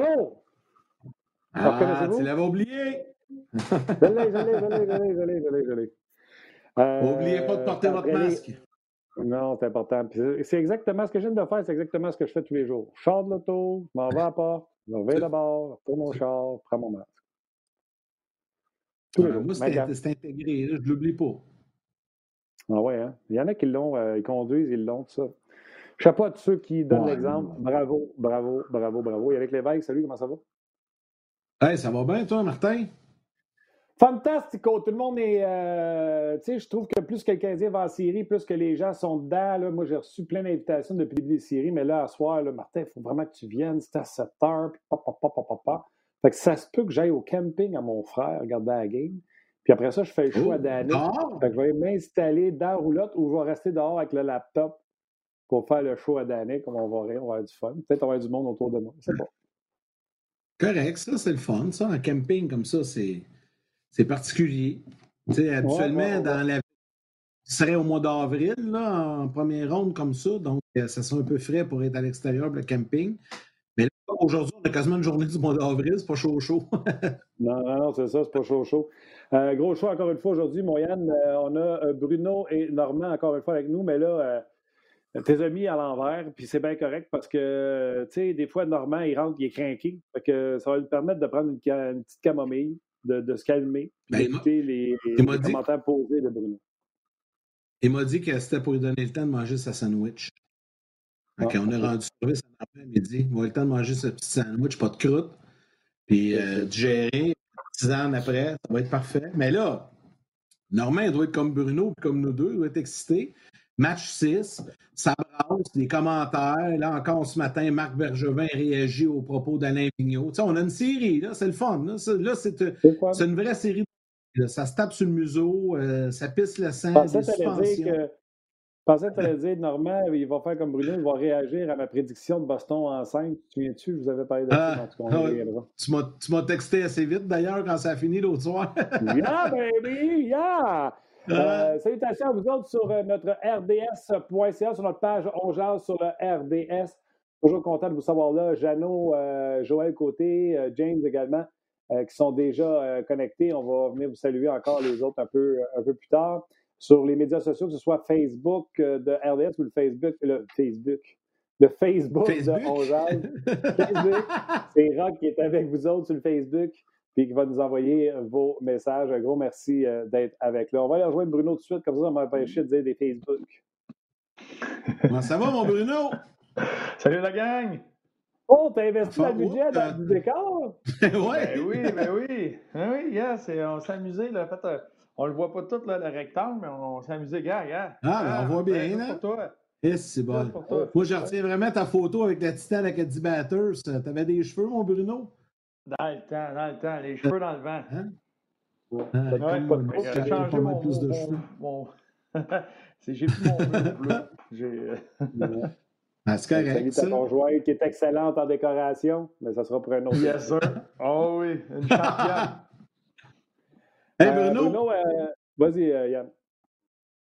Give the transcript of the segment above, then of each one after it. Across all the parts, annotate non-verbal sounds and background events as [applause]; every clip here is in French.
Bonjour! Ah, tu l'avais oublié! je l'ai, je l'ai, je l'ai, je l'ai, je l'ai, je l'ai. N'oubliez pas de porter votre masque. Non, c'est important. C'est exactement ce que je viens de faire, c'est exactement ce que je fais tous les jours. Je sors de l'auto, je m'en vais à la porte, je vais d'abord, je mon char, je prends mon masque. Tous les jours. Moi, c'est intégré, je ne l'oublie pas. Ah ouais, hein? Il y en a qui l'ont, euh, ils conduisent, ils l'ont, tout ça. Je sais pas de ceux qui donnent l'exemple. Bravo, bravo, bravo, bravo. Et avec l'évêque, salut, comment ça va? Hey, ça va bien, toi, Martin? Fantastico. Tout le monde est. Euh, tu sais, je trouve que plus que le Canadien va en série, plus que les gens sont dedans. Là. Moi, j'ai reçu plein d'invitations depuis le début des séries, mais là, à soir, là, Martin, il faut vraiment que tu viennes. C'est à 7 heures, puis papa, papa, papa. Fait que ça se peut que j'aille au camping à mon frère regarder la game. Puis après ça, je fais le choix oh, Fait que je vais m'installer dans la roulotte ou je vais rester dehors avec le laptop pour faire le show à. Comme on va rire, on va avoir du fun. Peut-être on va avoir du monde autour de moi. C'est bon. Correct, ça, c'est le fun. Ça, un camping comme ça, c'est c'est particulier. Tu sais, habituellement, dans la ce serait au mois d'avril, là, en première ronde comme ça, donc euh, ça serait un peu frais pour être à l'extérieur, le camping. Mais là, aujourd'hui, on a quasiment une journée du mois d'avril, c'est pas chaud chaud. [laughs] non, non, non, c'est ça, c'est pas chaud chaud. Euh, gros choix encore une fois aujourd'hui, Moyane. Euh, on a Bruno et Normand encore une fois avec nous, mais là, tes amis à l'envers, puis c'est bien correct parce que, tu sais, des fois, Normand, il rentre, il est craqué. Fait que ça va lui permettre de prendre une petite camomille de, se calmer, ben, d'écouter les, commentaires posés de Bruno. Il m'a dit que c'était pour lui donner le temps de manger sa sandwich. Ah, on a rendu service à midi. Il m'a eu le temps de manger ce petit sandwich, pas de croûte, puis euh, digérer, ans après, ça va être parfait. Mais là, Normand, il doit être comme Bruno, comme nous deux, il doit être excité. Match 6, ça brasse, les commentaires. Là encore ce matin, Marc Bergevin réagit aux propos d'Alain Vigneault. on a une série, là, c'est le fun. Là, là c'est, une vraie série. Ça se tape sur le museau, euh, ça pisse le sang. Je pensais que tu allais dire, Normand, il va faire comme Bruno, il va réagir à ma prédiction de Boston en 5. Tu viens-tu? Je vous avais parlé de ça. Ah, tu, m'as, tu m'as texté assez vite d'ailleurs quand ça a fini l'autre soir. yeah, baby! Yeah! Euh, salutations à vous autres sur euh, notre rds.ca, sur notre page On sur le RDS. Toujours content de vous savoir là. Jeannot, euh, Joël Côté, James également, qui sont déjà connectés. On va venir vous saluer encore les autres un peu, un peu plus tard. Sur les médias sociaux, que ce soit Facebook de RDS ou le Facebook, le Facebook, le Facebook, de On [laughs] Facebook. C'est Rock qui est avec vous autres sur le Facebook puis qui va nous envoyer vos messages. Un gros merci euh, d'être avec là. On va aller rejoindre Bruno tout de suite, comme ça, on m'a empêché de dire des Facebook. Comment ça va, mon Bruno? Salut la gang! Oh, t'as investi le budget dans du décor? [laughs] Ben ouais. Ben oui, ben oui. Ben oui, yes, on s'est amusé. Là. En fait, euh, on le voit pas tout, là, le rectangle, mais on, s'est amusé. Gars, gars. Ah, ben, on voit bien, ben, là. Pour toi. c'est bon. Moi, je retiens vraiment ta photo avec la titane avec 10 batters. T'avais des cheveux, mon Bruno? Dans le temps, dans le temps, les cheveux dans le vent. Hein? Ouais, ouais, ouais, j'ai changé mon, plus de cheveux. Mon, [laughs] j'ai plus mon bleu. [laughs] J'ai... [laughs] Ah, c'est correct. C'est ton joueur qui est excellente en décoration, mais ça sera pour un autre. Yes, sir. Oh oui, une championne. hey, euh, Bruno. Bruno euh, vas-y, euh, Yann.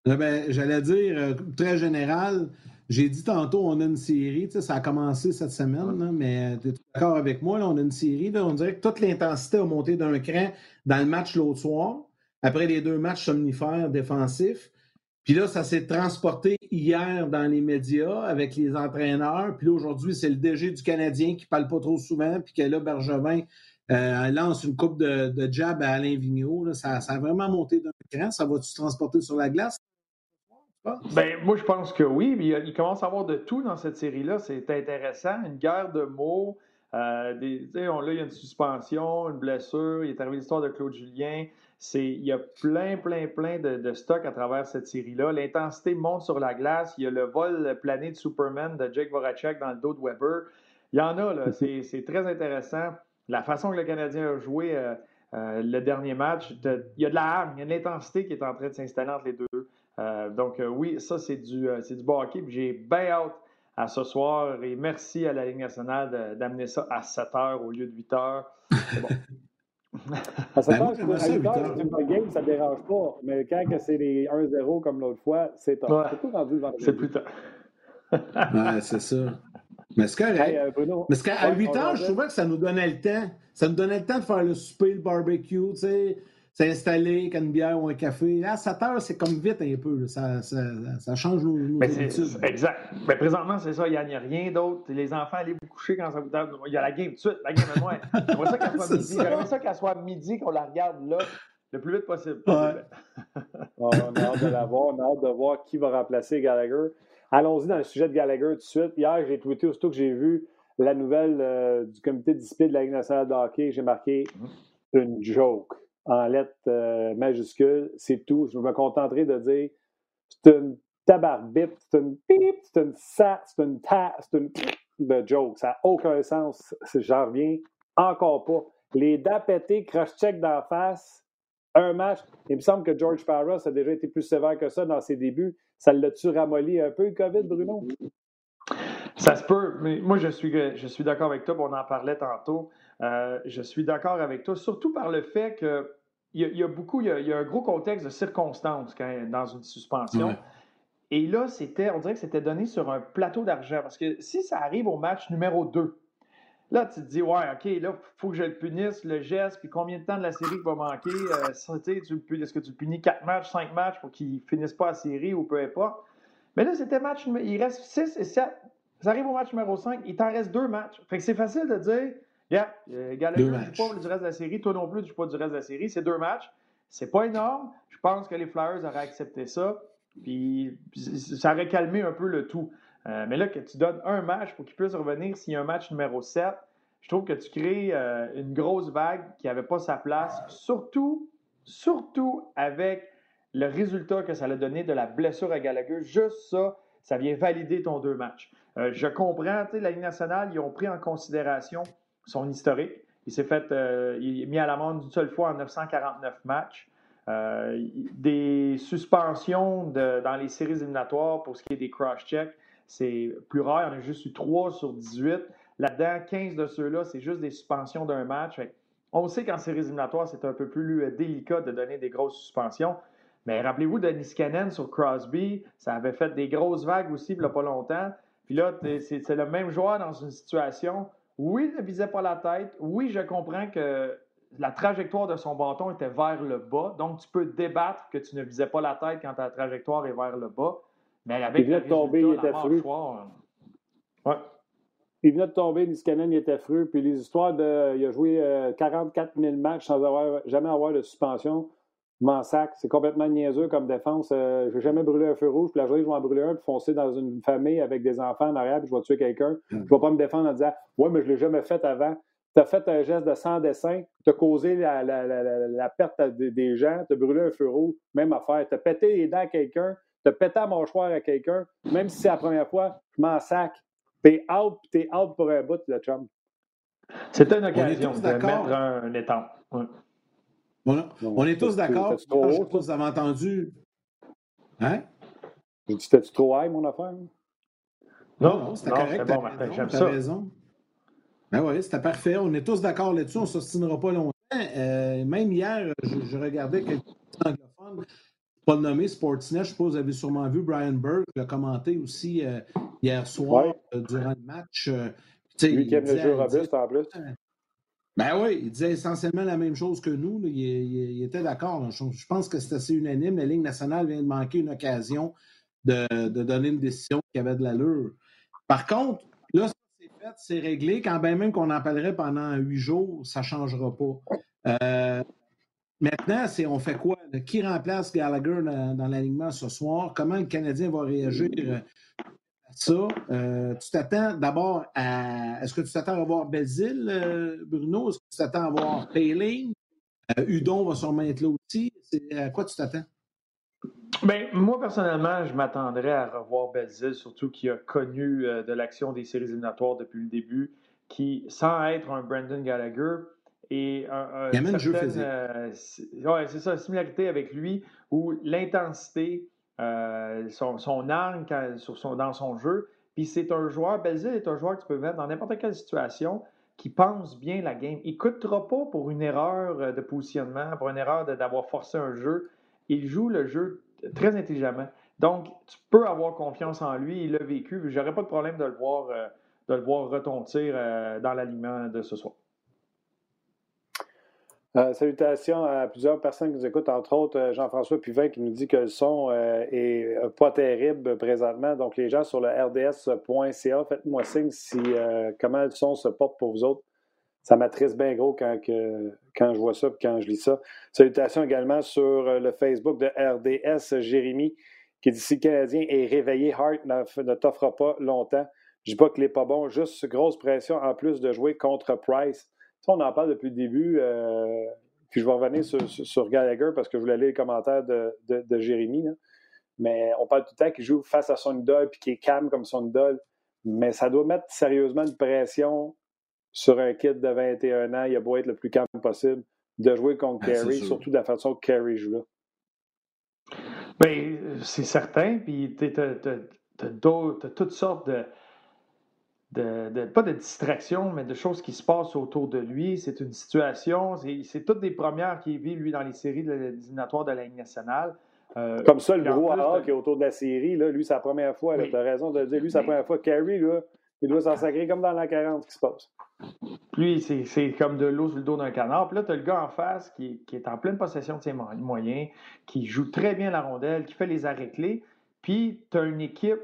Eh ben, j'allais dire, très général, j'ai dit tantôt, on a une série, ça a commencé cette semaine, mais tu es d'accord avec moi, là, on a une série, là, on dirait que toute l'intensité a monté d'un cran dans le match l'autre soir, après les deux matchs somnifères défensifs. Puis là, ça s'est transporté hier dans les médias avec les entraîneurs. Puis là, aujourd'hui, c'est le DG du Canadien qui parle pas trop souvent, puis que là, Bergevin euh, lance une coupe de, de jab à Alain Vigneault. Ça, ça, a vraiment monté d'un cran. Ça va-tu se transporter sur la glace? Ben, moi, je pense que oui. Il, commence à avoir de tout dans cette série-là. C'est intéressant. Une guerre de mots. Euh, des, on, là, il y a une suspension, une blessure. Il est arrivé l'histoire de Claude Julien. Il y a plein, plein, plein de, de stock à travers cette série-là. L'intensité monte sur la glace. Il y a le vol plané de Superman de Jake Voracek dans le dos de Weber. Il y en a, là. C'est [laughs] très intéressant. La façon que le Canadien a joué euh, euh, le dernier match, il y a de la hargne, il y a de l'intensité qui est en train de s'installer entre les deux. Euh, donc, euh, oui, ça, c'est du, euh, du hockey. J'ai bien hâte à ce soir et merci à la Ligue nationale d'amener ça à 7 heures au lieu de 8 heures. C'est bon. [laughs] à 7 heures, ben, c'est une game, ça ne dérange pas. Mais quand c'est les 1-0 comme l'autre fois, c'est tard. C'est plus tard. [laughs] [laughs] ouais, c'est ça. Mais c'est correct. Euh, mais qu'à 8 ans, je trouvais que ça nous donnait le temps. Ça nous donnait le temps de faire le souper, le barbecue, tu sais, s'installer avec une bière ou un café. Là, à 7 heures, c'est comme vite un peu. Ça, ça, ça, change nos, nos habitudes. Exact. Mais présentement, c'est ça. Il n'y a, rien d'autre. Les enfants, allez vous coucher quand ça vous donne. Il y a la game tout de suite. La game est loin. [laughs] J'aimerais ça qu'elle soit midi. J'aimerais ça qu'elle soit midi, qu'on la regarde là le plus vite possible. [laughs] on a hâte de la voir. On a hâte de voir qui va remplacer Gallagher. Allons-y dans le sujet de Gallagher tout de suite. Hier, j'ai tweeté aussitôt que j'ai vu la nouvelle euh, du comité de discipline de la Ligue nationale de hockey. J'ai marqué mm-hmm. une joke en lettres euh, majuscules. C'est tout. Je me contenterai de dire c'est une tabarbip, c'est une pip, c'est une sa, c'est une ta, c'est une de joke. Ça n'a aucun sens. J'en reviens encore pas. Les dents pétées, cross-check d'en face, un match. Il me semble que George Parra a déjà été plus sévère que ça dans ses débuts. Ça l'a-tu ramolli un peu, le COVID, Bruno? Ça se peut, mais moi, je suis, je suis d'accord avec toi, on en parlait tantôt. Euh, je suis d'accord avec toi, surtout par le fait que il y, a, beaucoup, il y a, un gros contexte de circonstances quand, dans une suspension. Et là, c'était, on dirait que c'était donné sur un plateau d'argent. Parce que si ça arrive au match numéro 2, Là, tu te dis, ouais, OK, là, il faut que je le punisse, le geste, puis combien de temps de la série va manquer? Euh, est-ce que tu le punis 4 matchs, 5 matchs pour qu'il ne finisse pas la série ou peu importe? Mais là, c'était match, il reste 6 et 7. Ça arrive au match numéro 5, il t'en reste 2 matchs. Fait que c'est facile de dire, yeah, euh, Gallagher ne joue pas du reste de la série, toi non plus, tu ne joues pas du reste de la série. C'est deux matchs. C'est pas énorme. Je pense que les Flyers auraient accepté ça. Puis ça aurait calmé un peu le tout. Euh, mais là, que tu donnes un match pour qu'il puisse revenir s'il y a un match numéro 7, je trouve que tu crées euh, une grosse vague qui n'avait pas sa place, surtout, surtout avec le résultat que ça a donné de la blessure à Gallagher. Juste ça, ça vient valider ton deux matchs. Euh, je comprends, tu sais, la Ligue nationale, ils ont pris en considération son historique. Il s'est fait, il est mis à l'amende d'une seule fois en 949 matchs. des suspensions dans les séries éliminatoires pour ce qui est des cross-checks, c'est plus rare. Il y en a juste eu 3 sur 18. Là-dedans, 15 de ceux-là, c'est juste des suspensions d'un match. On sait qu'en séries éliminatoires, c'est un peu plus euh, délicat de donner des grosses suspensions. Mais rappelez-vous de Niskanen sur Crosby, ça avait fait des grosses vagues aussi il n'y a pas longtemps. Puis là, c'est le même joueur dans une situation. Oui, il ne visait pas la tête. Oui, je comprends que la trajectoire de son bâton était vers le bas. Donc, tu peux débattre que tu ne visais pas la tête quand ta trajectoire est vers le bas. Mais avec il de tomber, il était fru. Ouais. Il venait de tomber, Niskanen, il était fru. Puis les histoires de. Il a joué 44 euh, 000 matchs sans avoir, jamais avoir de suspension. M'en sac. C'est complètement niaiseux comme défense. Euh, je n'ai jamais brûlé un feu rouge. Puis la journée, je vais en brûler un, puis foncer dans une famille avec des enfants en arrière, puis je vais tuer quelqu'un. Mm. Je ne vais pas me défendre en disant Ouais, mais je ne l'ai jamais fait avant. Tu as fait un geste de sans dessin, tu as causé la, la, la, la perte des gens, tu as brûlé un feu rouge, même affaire. Tu as pété les dents à quelqu'un, de péter à mâchoire à quelqu'un, même si c'est la première fois, je m'en sac. T'es out, t'es out pour un bout, le chum. C'était une occasion de mettre un, étang. On, est tous d'accord. Je sais pas si vous avez entendu. Hein? C'était-tu trop high, mon affaire? Non, non c'était correct. Bon, Martin, j'aime ça. raison. Ben oui, c'était parfait. On est tous d'accord là-dessus. On ne s'ostinera pas longtemps. Euh, même hier, je, je regardais quelques anglophones pas le nommer, Sportsnet, je suppose, vous avez sûrement vu Brian Burke l'a commenté aussi euh, hier soir euh, durant le match. Euh, Lui qui aime le jeu robuste en plus. Ben oui, il disait essentiellement la même chose que nous. Il, était d'accord. Je, pense que c'est assez unanime. La Ligue nationale vient de manquer une occasion de, donner une décision qui avait de l'allure. Par contre, là, c'est fait, c'est réglé. Quand bien même qu'on en parlerait pendant huit jours, ça ne changera pas. Maintenant, c'est on fait quoi? Qui remplace Gallagher dans, l'alignement ce soir? Comment le Canadien va réagir euh, ça? Euh, tu t'attends d'abord à. Est-ce que tu t'attends à voir Belzile, euh, Bruno? Est-ce que tu t'attends à voir Payling? Udon va sûrement être là aussi. À quoi tu t'attends? Bien, moi, personnellement, je m'attendrais à revoir Belzile, surtout qui a connu de l'action des séries éliminatoires depuis le début, qui, sans être un Brandon Gallagher, et un, Il jeu physique. Euh, ouais, c'est ça, similarité avec lui, où l'intensité, euh, son, son dans son jeu, puis c'est un joueur, Belzil est un joueur que tu peux mettre dans n'importe quelle situation, qui pense bien la game. Il ne coûtera pas pour une erreur euh, de positionnement, pour une erreur d'avoir forcé un jeu. Il joue le jeu très intelligemment. Donc, tu peux avoir confiance en lui, il l'a vécu. J'aurais pas de problème de le voir de le voir retontir dans l'alignement de ce soir. Euh, salutations à plusieurs personnes qui nous écoutent, entre autres euh, Jean-François Puvin qui nous dit que le son n'est euh, pas terrible présentement. Donc, les gens sur le rds.ca, faites-moi signe si comment le son se porte pour vous autres. Ça m'attriste bien gros quand, je vois ça et quand je lis ça. Salutations également sur le Facebook de RDS, Jérémy, qui dit si le Canadien est réveillé, Hart ne, ne t'offre pas longtemps. Je dis pas qu'il n'est pas bon, juste grosse pression en plus de jouer contre Price on en parle depuis le début. Euh, puis je vais revenir sur, Gallagher parce que je voulais lire les commentaires de, Jérémy. Mais on parle tout le temps qu'il joue face à son idole puis qu'il est calme comme son idole. Mais ça doit mettre sérieusement une pression sur un kid de 21 ans. Il a beau être le plus calme possible de jouer contre Kerry, surtout de la façon que Kerry joue là. Bien, c'est certain. Puis tu as toutes sortes de de, pas de distraction, mais de choses qui se passent autour de lui. C'est une situation, c'est toutes des premières qu'il vit, lui, dans les séries éliminatoires de la Ligue nationale. Euh, Comme ça, le brouhaha qui est autour de la série, là, lui, c'est la première fois. Tu as raison de le dire. Lui, c'est la première fois. Carrie, là, il doit s'en [coughs] sacrer comme dans la 40 qui se passe. Lui, c'est comme de l'eau sur le dos d'un canard. Puis là, tu as le gars en face qui, qui, est en pleine possession de ses moyens, qui joue très bien la rondelle, qui fait les arrêts clés. Puis tu as une équipe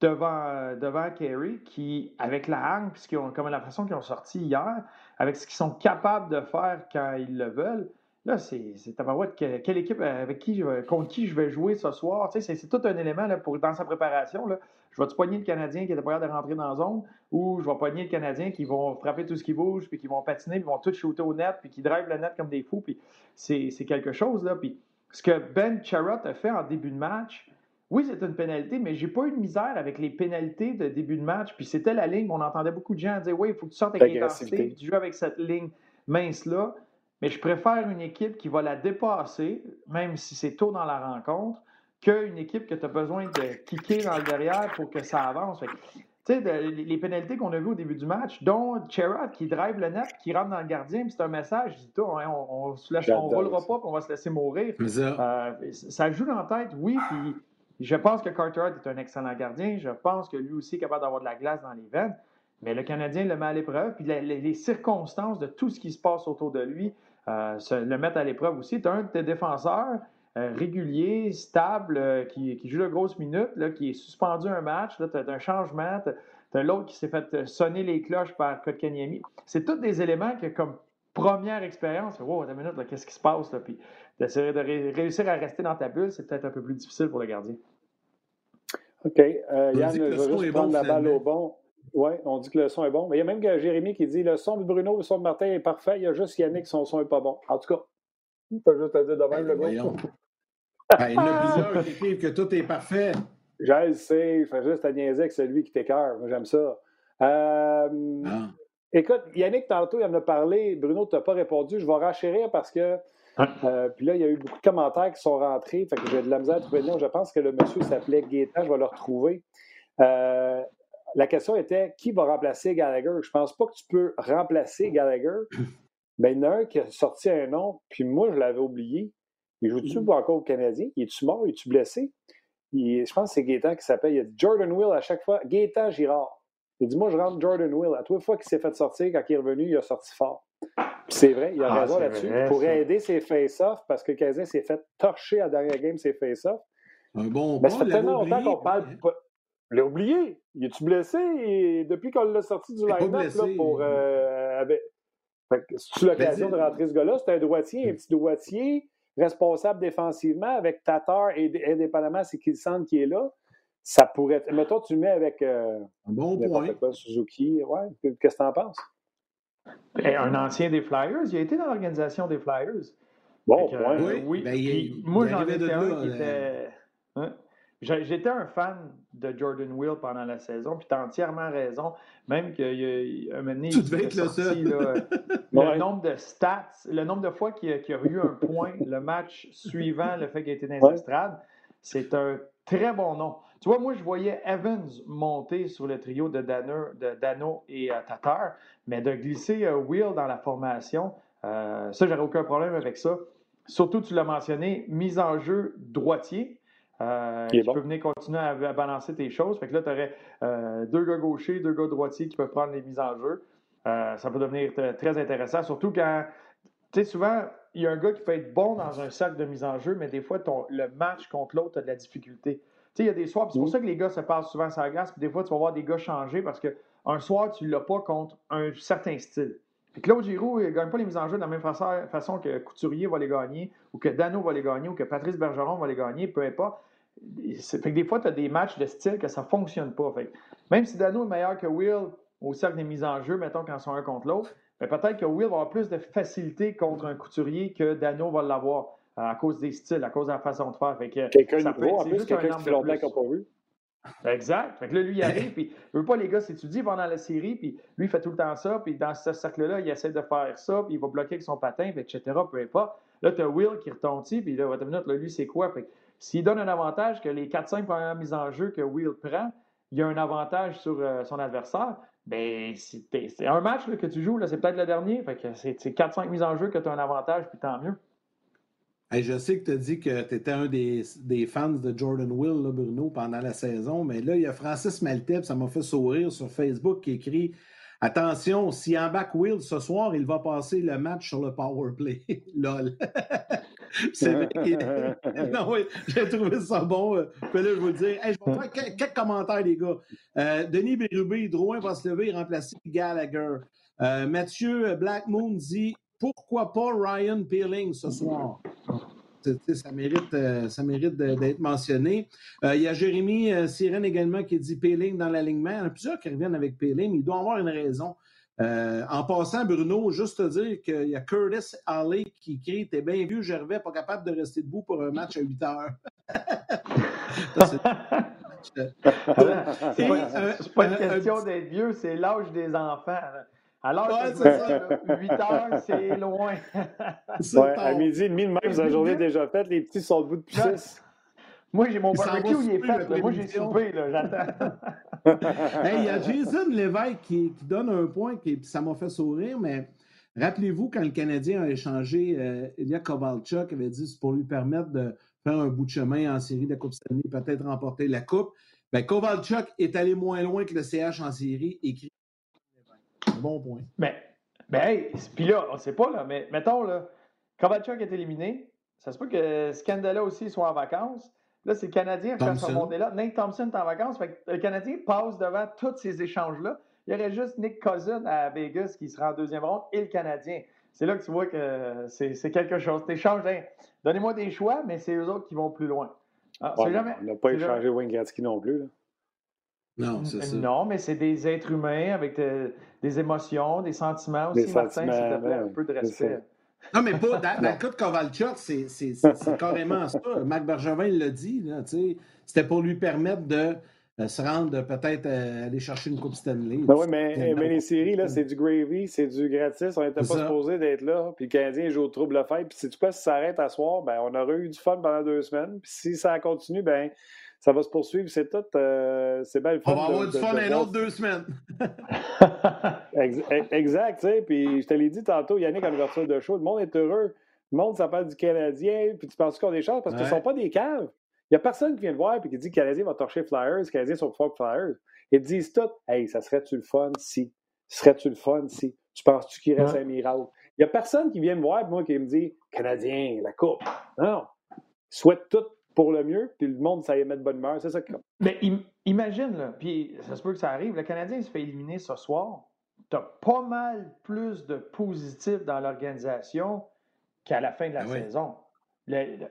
devant, devant Kerry, qui, avec la hargne, puisqu'ils comme la façon qu'ils ont sorti hier, avec ce qu'ils sont capables de faire quand ils le veulent, là, c'est tabarouette. Quelle équipe, avec qui, contre qui je vais jouer ce soir? C'est tout un élément dans sa préparation. Je vais-tu pogner le Canadien qui est pas de rentrer dans la zone ou je vais pogner le Canadien qui vont frapper tout ce qui bouge, puis qui vont patiner, puis vont tout shooter au net, puis qui drive le net comme des fous. Puis c'est quelque chose. Là. Puis ce que Ben Charrot a fait en début de match, oui, c'est une pénalité, mais j'ai pas eu de misère avec les pénalités de début de match. Puis c'était la ligne, on entendait beaucoup de gens dire Oui, il faut que tu sortes avec l'intensité, tu joues avec cette ligne mince-là. Mais je préfère une équipe qui va la dépasser, même si c'est tôt dans la rencontre, qu'une équipe que tu as besoin de kicker dans le derrière pour que ça avance. Tu sais, les pénalités qu'on a vues au début du match, dont Cherrod qui drive le net, qui rentre dans le gardien, c'est un message, dis, hein, on ne on, roulera pas, puis on va se laisser mourir. Ça. Euh, ça joue dans la tête, oui, puis je pense que Carter est un excellent gardien. Je pense que lui aussi est capable d'avoir de la glace dans les veines. Mais le Canadien le met à l'épreuve. Puis les, circonstances de tout ce qui se passe autour de lui euh, le mettent à l'épreuve aussi. Tu as un de tes défenseurs euh, régulier, stable, euh, qui, joue de grosses minutes, là, qui est suspendu un match. Tu as, un changement. Tu as, l'autre qui s'est fait sonner les cloches par Kotkaniemi. C'est tous des éléments que, comme première expérience, wow, minute, qu'est-ce qui se passe? Là? Puis d'essayer de réussir à rester dans ta bulle, c'est peut-être un peu plus difficile pour le gardien. OK. Euh, Yann, je vais juste prendre la balle au bon. Oui, on dit que le son est bon. Mais il y a même Jérémy qui dit le son de Bruno, le son de Martin est parfait. Il y a juste Yannick, son son n'est pas bon. En tout cas, il peut juste te dire de même le gars. [laughs] Ben, il y en a plusieurs qui écrivent que tout est parfait. Je le sais, je fais juste à niaiser que c'est lui qui t'écœure. Moi, j'aime ça. Euh, ah. Écoute, Yannick, tantôt, il en a parlé. Bruno, tu n'as pas répondu. Je vais rachérir parce que euh, puis là, il y a eu beaucoup de commentaires qui sont rentrés. Fait que j'ai de la misère à trouver le nom. Je pense que le monsieur s'appelait Gaétan. Je vais le retrouver. Euh, la question était qui va remplacer Gallagher? Je pense pas que tu peux remplacer Gallagher. [clears throat] Mais il y en a un qui a sorti un nom, puis moi, je l'avais oublié. Il joue-tu mm. encore au Canadien? Il est-tu mort? Il est-tu blessé? je pense que c'est Gaétan qui s'appelle. Il a dit Jordan Will à chaque fois. Gaétan Girard. Il dit Moi, je rentre Jordan Will. À trois fois qu'il s'est fait sortir, quand il est revenu, il a sorti fort. C'est vrai, il a ah, raison là-dessus. Pour aider ses face-offs, parce que Kazin s'est fait torcher à la dernière game ses face-offs. Un bon Mais ça fait tellement longtemps qu'on parle. Il l'a oublié. Il est-tu blessé? Depuis qu'on l'a sorti du line-up pour. Euh, avec... C'est l'occasion de rentrer ce gars-là? C'est un droitier, un petit droitier, responsable défensivement avec Tatar et indépendamment c'est qu'il sent qui est là. Ça pourrait être. Mettons, tu le mets avec. Euh, un bon point. Suzuki. Ouais. Qu'est-ce que tu en penses? Ben, un ancien des Flyers, il a été dans l'organisation des Flyers. Bon, euh, oui. Ben, moi, j'en étais un qui était. Hein? J'étais un fan de Jordan Will pendant la saison, puis tu as entièrement raison. Même qu'il y a un moment Tu devais être sorti, là, [laughs] le nombre de stats, le nombre de fois qu'il a eu un point, le match suivant le fait qu'il a été dans les estrades, c'est un très bon nom. Tu vois, moi, je voyais Evans monter sur le trio de Dano, de Dano et euh, Tatar, mais de glisser euh, Will dans la formation, euh, ça, j'aurais aucun problème avec ça. Surtout, tu l'as mentionné, mise en jeu droitier. qui peut venir continuer à, balancer tes choses. Fait que là, tu aurais deux gars gauchers, deux gars droitiers qui peuvent prendre les mises en jeu. ça peut devenir très intéressant, surtout quand, tu sais, souvent, il y a un gars qui peut être bon dans un sac de mise en jeu, mais des fois, ton, le match contre l'autre a de la difficulté. Il y a des soirs, c'est pour mm. ça que les gars se passent souvent sur la glace, puis des fois, tu vas voir des gars changer parce qu'un soir, tu ne l'as pas contre un certain style. Puis Claude Giroux ne gagne pas les mises en jeu de la même façon, que Couturier va les gagner, ou que Dano va les gagner, ou que Patrice Bergeron va les gagner, peu importe. Fait que des fois, tu as des matchs de style que ça ne fonctionne pas. Fait même si Dano est meilleur que Will au cercle des mises en jeu, mettons, quand ils sont un contre l'autre, peut-être que Will va avoir plus de facilité contre un couturier que Dano va l'avoir à cause des styles, à cause de la façon de faire. quelqu'un ça peut, en plus, quelqu'un qui fait longtemps n'a pas vu. Exact. Fait que là, lui, il arrive, puis il veut pas, les gars, s'étudient pendant la série, puis lui, il fait tout le temps ça, puis dans ce cercle-là, il essaie de faire ça, puis il va bloquer avec son patin, etc., peu importe. Là, tu as Will qui retombe, puis là, va minute, là, lui, c'est quoi? Fait s'il donne un avantage que les 4-5 premières mises en jeu que Will prend, il y a un avantage sur euh, son adversaire, ben, c'est un match que tu joues, c'est peut-être le dernier. Fait que c'est 4-5 mises en jeu que tu as un avantage, puis tant mieux. Je sais que tu as dit que tu étais un des, fans de Jordan Will, Bruno, pendant la saison, mais là, il y a Francis Maltep, ça m'a fait sourire sur Facebook, qui écrit Attention, si en back Will ce soir, il va passer le match sur le power play. [laughs] Lol. [laughs] C'est [laughs] Non, oui, j'ai trouvé ça bon. Euh, là, je vous dire. je vais faire quelques, commentaires, les gars. Euh, Denis Bérubé, Drouin va se lever et remplacer Gallagher. Euh, Mathieu Blackmoon dit Pourquoi pas Ryan Peeling ce soir? Ça mérite, ça mérite d'être mentionné. il y a Jérémy Sirène également qui dit Peeling dans l'alignement. Il y en a plusieurs qui reviennent avec Peeling. Il doit avoir une raison. Euh, en passant, Bruno, juste te dire qu'il y a Curtis Alley qui crie T'es bien vieux, Gervais, pas capable de rester debout pour un match à 8 heures. [laughs] [laughs] c'est pas, une question d'être vieux, c'est l'âge des enfants. Alors, ouais, 8 heures, c'est loin. [laughs] à midi et demi, de même, vous avez journée déjà faite, les petits sont debout depuis 6. Moi, j'ai mon barbecue, il est fait. Moi, j'ai soupé, là, j'attends. [laughs] [laughs] il y a Jason Lévesque qui, donne un point, qui, ça m'a fait sourire, mais rappelez-vous quand le Canadien a échangé, euh, Ilya Kovalchuk avait dit c'est pour lui permettre de faire un bout de chemin en série de la Coupe Stanley, peut-être remporter la Coupe. Ben, Kovalchuk est allé moins loin que le CH en série, écrit. Bon point. Mais, ben, puis là, on ne sait pas, là, mais mettons, là, Kovalchuk est éliminé. Ça se peut que Scandala aussi soit en vacances. Là, c'est le Canadien qui fait ce monde-là. Nate Thompson est en vacances. le Canadien passe devant tous ces échanges-là. Il y aurait juste Nick Cousin à Vegas qui sera en deuxième ronde et le Canadien. C'est là que tu vois que c'est quelque chose. Tu échanges, hein. donnez-moi des choix, mais c'est eux autres qui vont plus loin. Ah, jamais, on n'a pas échangé Wayne Gretzky non plus. Là. Non, c'est ça. Non, mais c'est des êtres humains avec des émotions, des sentiments aussi, Martin, s'il te plaît, un peu de respect. Non, mais pas dans, le cas de Kovalchuk, c'est carrément ça. Marc Bergevin l'a dit. C'était pour lui permettre de euh, se rendre, peut-être euh, aller chercher une Coupe Stanley. Ben oui, mais, mais, les séries, là, c'est du gravy, c'est du gratis. On n'était pas supposé d'être là. Puis le Canadien joue au trouble le fait. Puis, sais-tu quoi, si ça arrête à soir, ben, on aurait eu du fun pendant deux semaines. Puis si ça continue, ben ça va se poursuivre. C'est tout. Euh, c'est bien le fun. On va avoir du fun un autre deux semaines. [laughs] [laughs] exact, tu sais. Puis je te l'ai dit tantôt, Yannick, en ouverture de show, le monde est heureux. Le monde s'appelle du Canadien. Puis tu penses qu'on a des chances parce qu'ils ne sont pas des caves. Il n'y a personne qui vient te voir et qui dit que le Canadien va torcher Flyers, le Canadien sont fort Flyers. Ils disent tout, hey, ça serait-tu le fun si? Serait-tu le fun si? Tu penses-tu qu'il reste un miracle? Il n'y a personne qui vient me voir et moi qui me dit Canadien, la coupe. Non. Souhaite tout pour le mieux, puis le monde, ça y met de bonne humeur. C'est ça que... Mais imagine, là, puis ça se peut que ça arrive, le Canadien se fait éliminer ce soir. Tu as pas mal plus de positifs dans l'organisation qu'à la fin de la ah saison.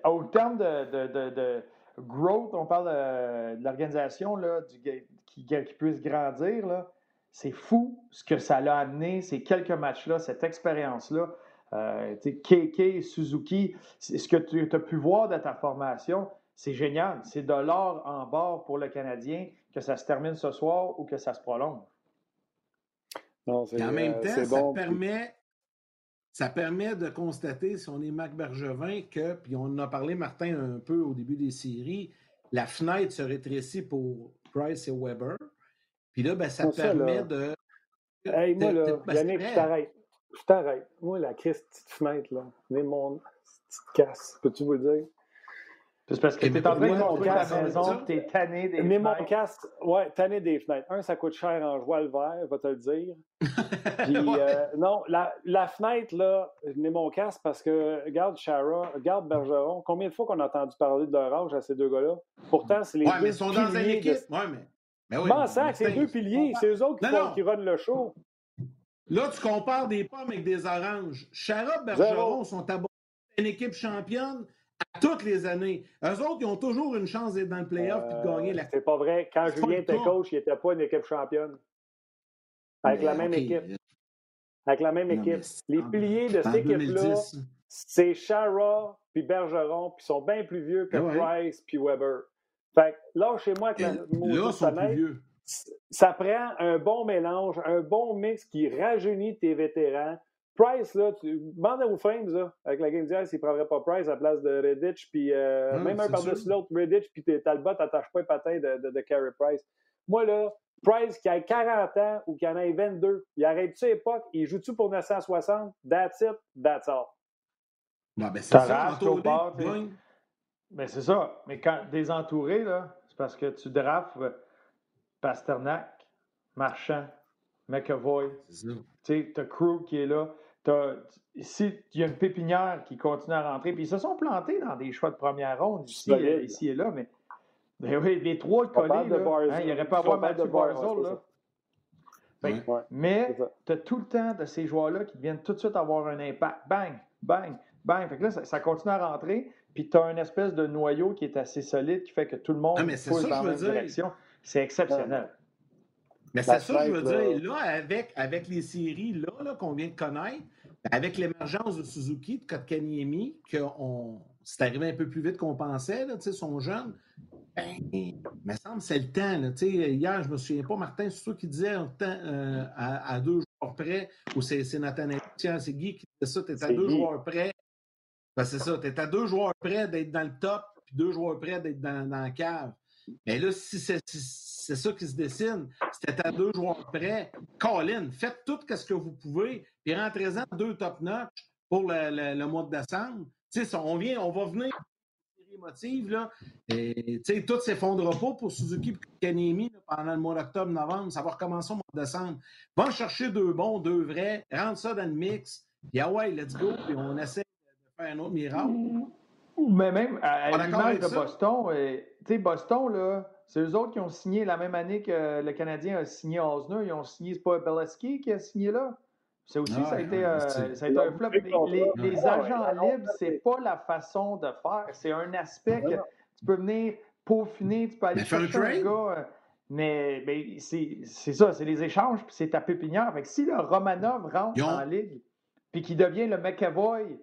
au terme de, growth, on parle de, l'organisation qui, qui puisse grandir. C'est fou ce que ça l'a amené, ces quelques matchs-là, cette expérience-là. Euh, KK, Suzuki, ce que tu as pu voir de ta formation, c'est génial. C'est de l'or en bord pour le Canadien, que ça se termine ce soir ou que ça se prolonge. en même euh, temps, ça, permet, ça permet de constater, si on est Marc Bergevin, que, puis on en a parlé, Martin, un peu au début des séries, la fenêtre se rétrécit pour Price et Weber. Puis là, ben, ça permet de. Hey, moi, là, Yannick, je t'arrête. Je t'arrête. Moi, la crise petite fenêtre, là, mais mon petite casse, peux-tu vous le dire? C'est parce que tu es en train de construire ta maison, tu es tanné des Mais fenêtres. mon casque, ouais, tanné des fenêtres. Un, ça coûte cher en joie le verre, va te le dire. [laughs] Puis, euh, non, la, la, fenêtre, là, mets mon casque parce que, regarde Shara, regarde Bergeron, combien de fois qu'on a entendu parler de leur âge à ces deux gars-là? Pourtant, c'est les ouais, deux mais ils sont dans une équipe. De... Ouais, mais... mais oui, c'est deux piliers, c'est eux autres qui, non, qui runnent le show. Là, tu compares des pommes avec des oranges. Chara Bergeron sont abonnés une équipe championne à toutes les années. Eux autres, ils ont toujours une chance d'être dans le playoff et de gagner la C'est pas vrai. Quand Julien était coach, il n'était pas une équipe championne. Avec la même équipe. Avec la même équipe. Les piliers de cette équipe-là, c'est Shara puis Bergeron, puis ils sont bien plus vieux que Price puis Weber. Fait que là, chez moi, avec la là, sont plus vieux. Ça prend un bon mélange, un bon mix qui rajeunit tes vétérans, Price, là, tu demande aux Flames, là, avec la game d'hier, s'il ne prendrait pas Price à la place de Redditch, puis euh, même un par-dessus l'autre, Redditch, puis Talbot n'attache pas le patin de, de, de Carey Price. Moi, là, Price qui a 40 ans ou qui en a 22, il arrête-tu époque, il joue-tu pour 960? That's it, that's all. ben c'est ça, Mais c'est ça. Mais quand désentouré, là, c'est parce que tu drafts Pasternak, Marchand, McAvoy. Tu sais, t'as Crew qui est là. Ici, il y a une pépinière qui continue à rentrer. Puis ils se sont plantés dans des choix de première ronde ici, euh, ici et là. Mais, oui, les trois collés, là, hein, il n'y aurait pas à avoir Matthew Barzell. Là. mais tu as tout le temps de ces joueurs-là qui viennent tout de suite avoir un impact. Bang, bang, bang. Fait que là, ça, continue à rentrer. Puis tu as une espèce de noyau qui est assez solide qui fait que tout le monde ah, pousse dans la même direction. C'est exceptionnel. Mais c'est ça que je veux dire. Là, avec, avec les séries là, là, qu'on vient de connaître, avec l'émergence de Suzuki, de Kotkaniemi, que c'est arrivé un peu plus vite qu'on pensait, là, ils sont jeunes, ben, il me semble que c'est le temps. Là, hier, je ne me souviens pas, Martin, c'est toi qui disait euh, à, deux joueurs près, ou c'est Nathaniel, c'est Guy qui disait ça, tu es à deux joueurs près. Ben, c'est ça, tu es à deux joueurs près d'être dans le top, puis deux joueurs près d'être dans, dans la cave. Mais là, si c'est ça qui se dessine. C'était à deux joueurs près. Colin, faites tout ce que vous pouvez, puis rentrez-en deux top-notch pour le, mois de décembre. on, vient, on va venir émotive, là. Et, tout s'effondrera pas pour Suzuki et Kanemi pendant le mois d'octobre-novembre. Ça va recommencer au mois de décembre. Va chercher deux bons, deux vrais, rentre ça dans le mix, puis ah ouais, let's go, puis on essaie de faire un autre miracle. Mais même à, l'image de Boston, tu sais, Boston, là, c'est eux autres qui ont signé la même année que le Canadien a signé Osner. Ils ont signé, c'est pas Beleski qui a signé là? C'est aussi, ça, a été, euh, ça a été un flop. Les, agents libres, c'est pas la façon de faire. C'est un aspect que tu peux venir peaufiner, tu peux aller chercher un gars. Euh, mais, c'est ça, c'est les échanges, puis c'est ta pépinière. Fait que si le Romanov rentre en ligue, puis qu'il devient le McAvoy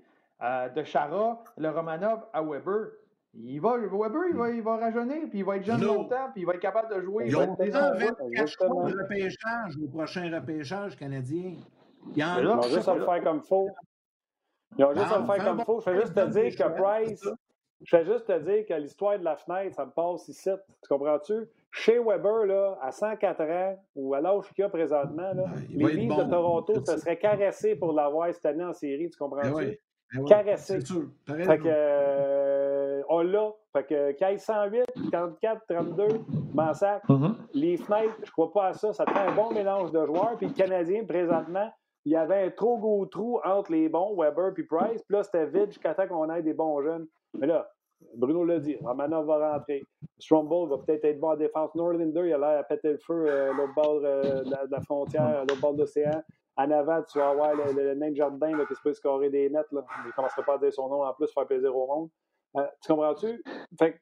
euh, de Chara, le Romanov à Weber, il va, Weber, il va, il va rajeunir, puis il va être jeune longtemps, puis il va être capable de jouer. Ils ont déjà 24 choix de repêchage au prochain repêchage canadien. Ils ont juste à le faire comme il faut. Ils ont juste à le faire comme il faut. Je fais juste te dire que Price, je fais juste te dire que l'histoire de la fenêtre, ça me passe ici. Tu comprends-tu? Chez Weber, là, à 104 ans, ou à l'âge qu'il a présentement, là, les Leafs de Toronto se seraient caressés pour l'avoir cette année en série. Tu comprends-tu? Ben caressés. Fait que, on l'a. Fait que 15 108, 44, 32, Mansac, les fenêtres, je crois pas à ça. Ça prend un bon mélange de joueurs. Puis le Canadien, présentement, il y avait un trop gros trou entre les bons, Weber puis Price. Puis là, c'était vide jusqu'à temps qu'on ait des bons jeunes. Mais là, Bruno l'a dit, Romanov va rentrer. Strombold va peut-être être bon en défense. Norlander, il a l'air à péter le feu euh, l'autre bord euh, de, la, frontière, l'autre bord de l'océan. En avant, tu vas avoir le, le, nain Jardin là, qui se peut scorer des nets. Là. Il ne commencera pas à dire son nom en plus, faire plaisir au monde. Euh, tu comprends-tu? Fait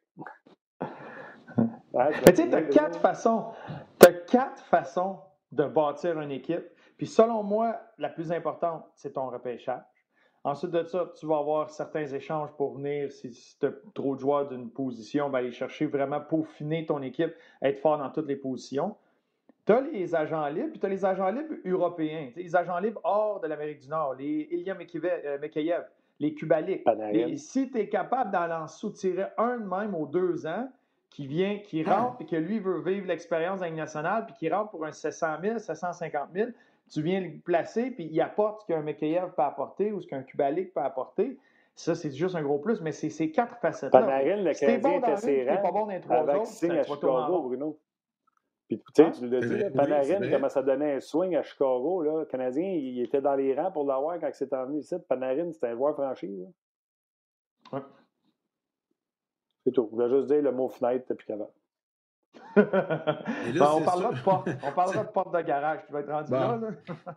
[laughs] tu sais, tu as quatre façons. Tu quatre façons de bâtir une équipe. Puis selon moi, la plus importante, c'est ton repêchage. Ensuite de ça, tu vas avoir certains échanges pour venir, si, tu as trop de joueurs d'une position, ben aller chercher vraiment peaufiner ton équipe, être fort dans toutes les positions. Tu as les agents libres, puis tu as les agents libres européens, les agents libres hors de l'Amérique du Nord, les Ilya Mekayev, les Kubalik. Et si tu es capable d'en soutirer un de même aux deux ans, qui vient, qui ah. rentre, et que lui veut vivre l'expérience dans nationale, puis qui rentre pour un 700 000, 750 000, tu viens le placer, puis il apporte ce qu'un Mekayev peut apporter ou ce qu'un Kubalik peut apporter. Ça, c'est juste un gros plus, mais c'est ces quatre facettes-là. Panarin, le Canadien bon était pas bon dans les trois avec autres, signe à Chicago, Bruno. Puis, tu sais, hein? tu l'as dit, Panarin commence à donner un swing à Chicago. Là. Le Canadien, il était dans les rangs pour l'avoir quand il s'est envenu ici. Panarin, c'était un joueur franchise. Ouais. C'est tout. Je voulais juste dire le mot fenêtre depuis qu'avant. [laughs] ben, on, parlera de porte. on [laughs] parlera de porte de garage. Tu vas être rendu là. là.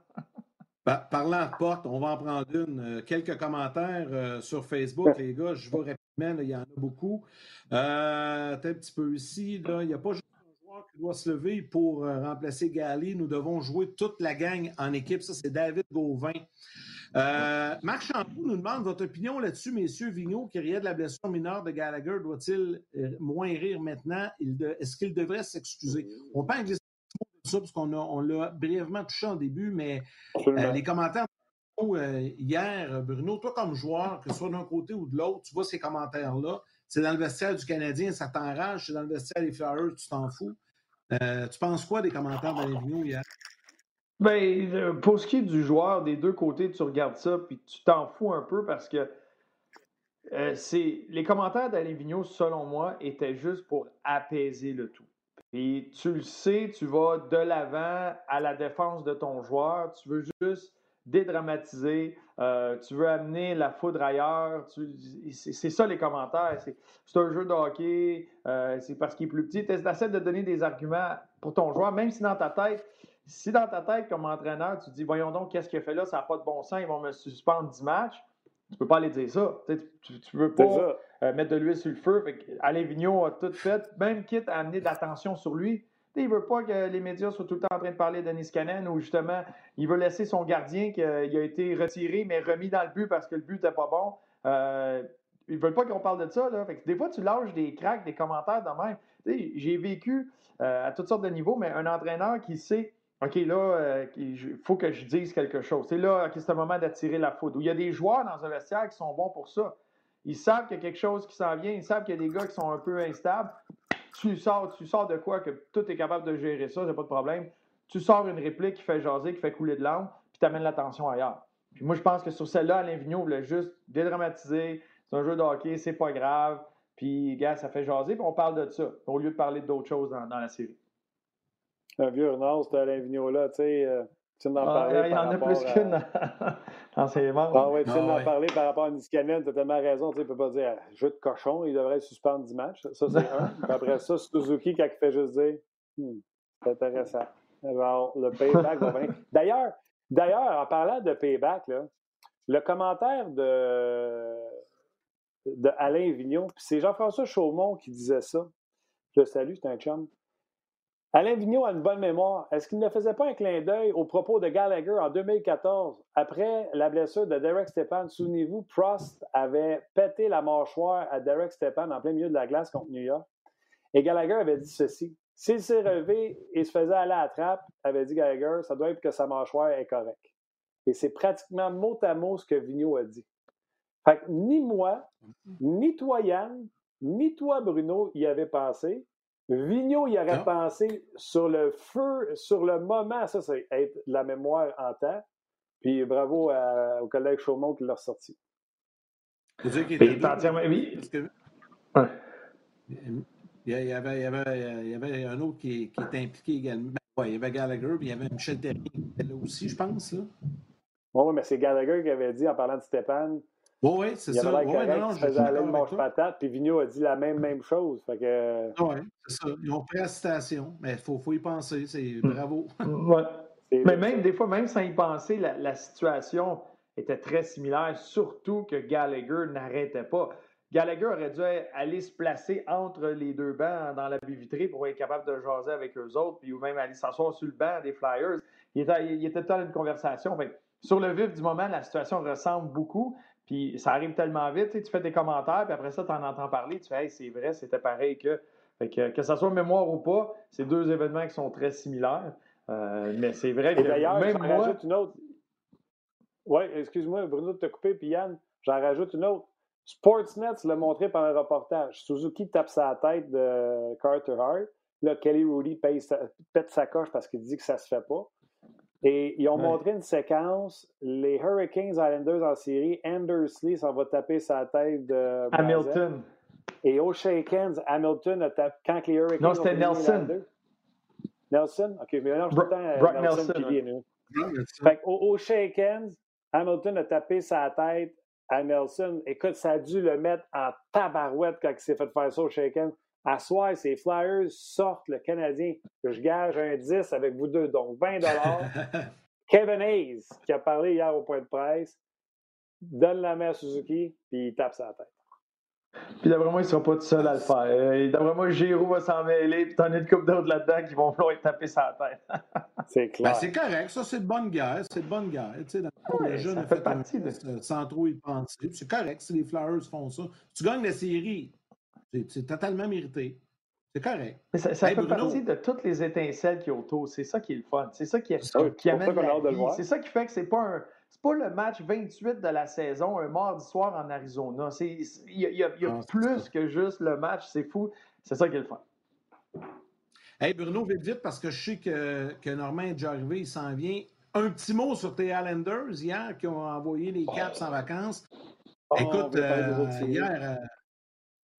[laughs] parlant de porte, on va en prendre une. Euh, quelques commentaires euh, sur Facebook, les gars. Je vais rapidement, il y en a beaucoup. Euh, un petit peu ici. Là, il n'y a pas juste qui doit se lever pour remplacer Gali. Nous devons jouer toute la gang en équipe. Ça, c'est David Gauvin. Euh, Marc Champoux nous demande votre opinion là-dessus, messieurs. Vigneault, qui riait de la blessure mineure de Gallagher, doit-il euh, moins rire maintenant? Est-ce qu'il devrait s'excuser? On peut de ça parce qu'on on l'a brièvement touché en début, mais euh, les commentaires hier, Bruno, toi comme joueur, que ce soit d'un côté ou de l'autre, tu vois ces commentaires-là. C'est dans le vestiaire du Canadien, ça t'enrage. C'est dans le vestiaire des Flyers, tu t'en fous. Tu penses quoi des commentaires Vigneault hier? Ben, euh, pour ce qui est du joueur, des deux côtés, tu regardes ça, puis tu t'en fous un peu parce que euh, les commentaires d'Alain Vigneault, selon moi, étaient juste pour apaiser le tout. Et tu le sais, tu vas de l'avant à la défense de ton joueur, tu veux juste dédramatiser, euh, tu veux amener la foudre ailleurs. C'est ça les commentaires. C'est un jeu de hockey, c'est parce qu'il est plus petit. Tu essaies de donner des arguments pour ton joueur, même si dans ta tête, si dans ta tête, comme entraîneur, tu dis Voyons donc, qu'est-ce qu'il a fait là, ça n'a pas de bon sens, ils vont me suspendre 10 matchs, tu ne peux pas aller dire ça. Tu ne veux pas euh, mettre de l'huile sur le feu. Alain Vigneault a tout fait, même quitte à amener de l'attention sur lui. Il ne veut pas que les médias soient tout le temps en train de parler de Cannon ou justement, il veut laisser son gardien qui a, été retiré mais remis dans le but parce que le but n'était pas bon. Euh, ils veulent pas qu'on parle de ça. Là. des fois, tu lâches des cracks, des commentaires de même. J'ai vécu euh, à toutes sortes de niveaux, mais un entraîneur qui sait OK, là, euh, il faut que je dise quelque chose. C'est là que c'est le moment d'attirer la foudre. Il y a des joueurs dans un vestiaire qui sont bons pour ça. Ils savent qu'il y a quelque chose qui s'en vient, ils savent qu'il y a des gars qui sont un peu instables. Tu sors, tu sors de quoi que tout est capable de gérer ça, c'est pas de problème. Tu sors une réplique qui fait jaser, qui fait couler de l'âme, puis tu amènes l'attention ailleurs. Puis moi, je pense que sur celle-là, Alain Vigneault voulait juste dédramatiser. C'est un jeu de hockey, c'est pas grave. Puis, gars, ça fait jaser, puis on parle de ça, au lieu de parler d'autres choses dans la série. Un vieux renard, c'était Alain Vigneault-là, tu sais. Euh, tu en ah, Il y en a plus qu'une [laughs] dans ses membres. Ah, oui, tu en ah, par rapport à Niskanen, tu as tellement raison. Tu ne peux pas dire jeu de cochon, il devrait suspendre 10 matchs. Ça, c'est [laughs] un. Puis après ça, Suzuki, quand il fait juste dire hmm, c'est intéressant. Alors, le payback va venir. [laughs] D'ailleurs, d'ailleurs, en parlant de payback, là, le commentaire de, de Alain Vigneault, c'est Jean-François Chaumont qui disait ça. Je le salue, c'est un chum. Alain Vigneault a une bonne mémoire. Est-ce qu'il ne faisait pas un clin d'œil au propos de Gallagher en 2014? Après la blessure de Derek Stepan, souvenez-vous, Prost avait pété la mâchoire à Derek Stepan en plein milieu de la glace contre New York. Et Gallagher avait dit ceci. S'il s'est relevé et se faisait aller à la trappe, avait dit Gallagher, ça doit être que sa mâchoire est correcte. Et c'est pratiquement mot à mot ce que Vigneault a dit. Fait que ni moi, ni toi, Yann, ni toi, Bruno, y avait pensé. Vigneault il aurait pensé sur le feu, sur le moment. Ça, c'est être la mémoire en temps. Puis bravo au collègue Chaumont qui l'a ressorti. Il, y avait, il, y avait, il y avait un autre qui, qui était impliqué également. Ben, il y avait Gallagher, puis il y avait Michel Terrien qui était là aussi, je pense. Là. Oui, mais c'est Gallagher qui avait dit en parlant de Stéphane oui, c'est ça. Il ouais, non, non, je le mange-patate, puis Vigneault a dit la même, même chose. Fait que... Oui, c'est ça. Ils ont pris la citation, mais il faut, faut, y penser. C'est hmm. bravo. [laughs] Ouais. Mais même des fois, même sans y penser, la, la, situation était très similaire, surtout que Gallagher n'arrêtait pas. Gallagher aurait dû aller se placer entre les deux bancs dans la baie vitrée pour être capable de jaser avec eux autres, puis ou même aller s'asseoir sur le banc des Flyers. Il était, il était dans une conversation. Fait, sur le vif du moment, la situation ressemble beaucoup. Puis ça arrive tellement vite, tu fais des commentaires, puis après ça, tu en entends parler, tu fais hey, c'est vrai, c'était pareil que. que, que ça soit mémoire ou pas, c'est deux événements qui sont très similaires. Euh, mais c'est vrai que d'ailleurs, même moi... rajoute une autre. Oui, excuse-moi, Bruno, de te couper, puis Yann, j'en rajoute une autre. Sportsnet l'a montré par un reportage. Suzuki tape sa tête de Carter Hart. Là, Kelly Rudy pète sa coche parce qu'il dit que ça se fait pas. Et ils ont montré une séquence. Les Hurricanes Islanders en série, Andersley s'en va taper sa tête de. Hamilton. Et au Shakens, Hamilton a tapé. Quand les Hurricanes. Non, c'était Nelson. Nelson? OK, mais non, je Bro Brock Nelson. Nelson fait au, au Shakens, Hamilton a tapé sa tête à Nelson. Écoute, ça a dû le mettre en tabarouette quand il s'est fait faire ça au Shakens. À soir, ces Flyers sortent le Canadien. Je gage un 10 avec vous deux, donc 20 [laughs] Kevin Hayes, qui a parlé hier au point de presse, donne la main à Suzuki, puis il tape sa tête. Puis d'après moi, ils ne seront pas tout seuls à le faire. Euh, d'après moi, Giroud va s'en mêler, puis t'en as une couple d'autres là-dedans qui vont vouloir taper sa tête. [laughs] c'est clair. Ben, c'est correct, ça, c'est de bonne guerre. C'est de bonne guerre. Tu sais, le jeune fait, fait partie de... sans trop y penser. C'est correct si les Flyers font ça. Tu gagnes la série, c'est totalement mérité. C'est correct. Mais ça, fait partie de toutes les étincelles qui autour. C'est ça qui est le fun. C'est ça qui, est, qui amène la vie. C'est ça qui fait que c'est pas un pas le match 28 de la saison un mardi soir en Arizona. Il y a, y a, plus que juste le match. C'est fou. C'est ça qui est le fun. Hey Bruno, vite vite, parce que je sais que, que Normand est déjà arrivé, il s'en vient. Un petit mot sur tes Islanders hier qui ont envoyé les Caps en vacances. Oh, Écoute, euh, hier, euh,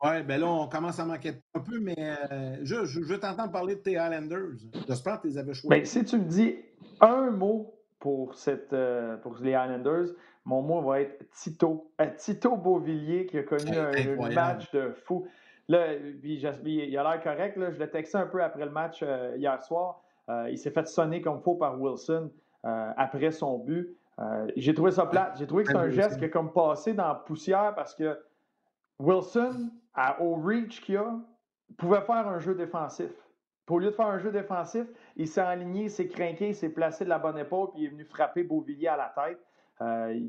oui, ben là, on commence à manquer un peu, mais euh, je, je, veux t'entendre parler de tes Highlanders. J'espère que tu les avais choisis. Ben, si tu me dis un mot pour, cette, euh, pour les Highlanders, mon mot va être Tito. Euh, Tito Beauvillier qui a connu un, match de fou. Là, il a l'air correct. Là. Je l'ai texté un peu après le match hier soir. il s'est fait sonner comme faux par Wilson après son but. J'ai trouvé ça plate. J'ai trouvé que c'est un geste qui a comme passé dans la poussière parce que Wilson, au reach qu'il a, pouvait faire un jeu défensif. au lieu de faire un jeu défensif, il s'est aligné, il s'est craqué, il s'est placé de la bonne épaule, puis il est venu frapper Beauvillier à la tête. Euh,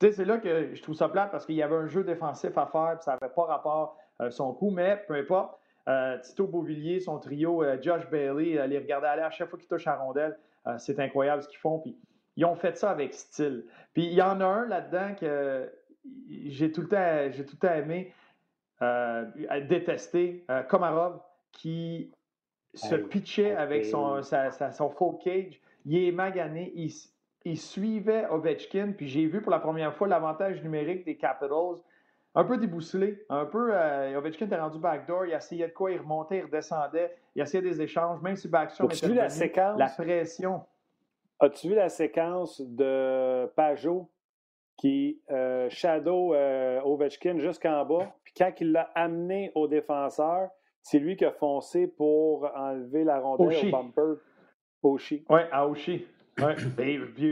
c'est là que je trouve ça plate parce qu'il y avait un jeu défensif à faire, puis ça n'avait pas rapport à euh, son coup, mais peu importe. Euh, Tito Beauvillier, son trio, Josh Bailey, les regarder aller à chaque fois qu'ils touchent à rondelle, c'est incroyable ce qu'ils font. Puis ils ont fait ça avec style. Puis il y en a un là-dedans que j'ai tout le temps, j'ai tout le temps aimé, euh, détesté, euh, Komarov, qui se pitchait avec son, son full cage. Il est magané, il, il suivait Ovechkin, puis j'ai vu pour la première fois l'avantage numérique des Capitals un peu débousselé, un peu. Euh, Ovechkin était rendu backdoor, il essayait de quoi, il remontait, il redescendait, il essayait des échanges, même si Backstrom était vu la séquence? La pression. As-tu vu la séquence de Pajot qui euh, shadow euh, Ovechkin jusqu'en bas? Puis quand il l'a amené au défenseur, c'est lui qui a foncé pour enlever la rondelle au bumper. Oshi. Oui, à Oshi. Ouais.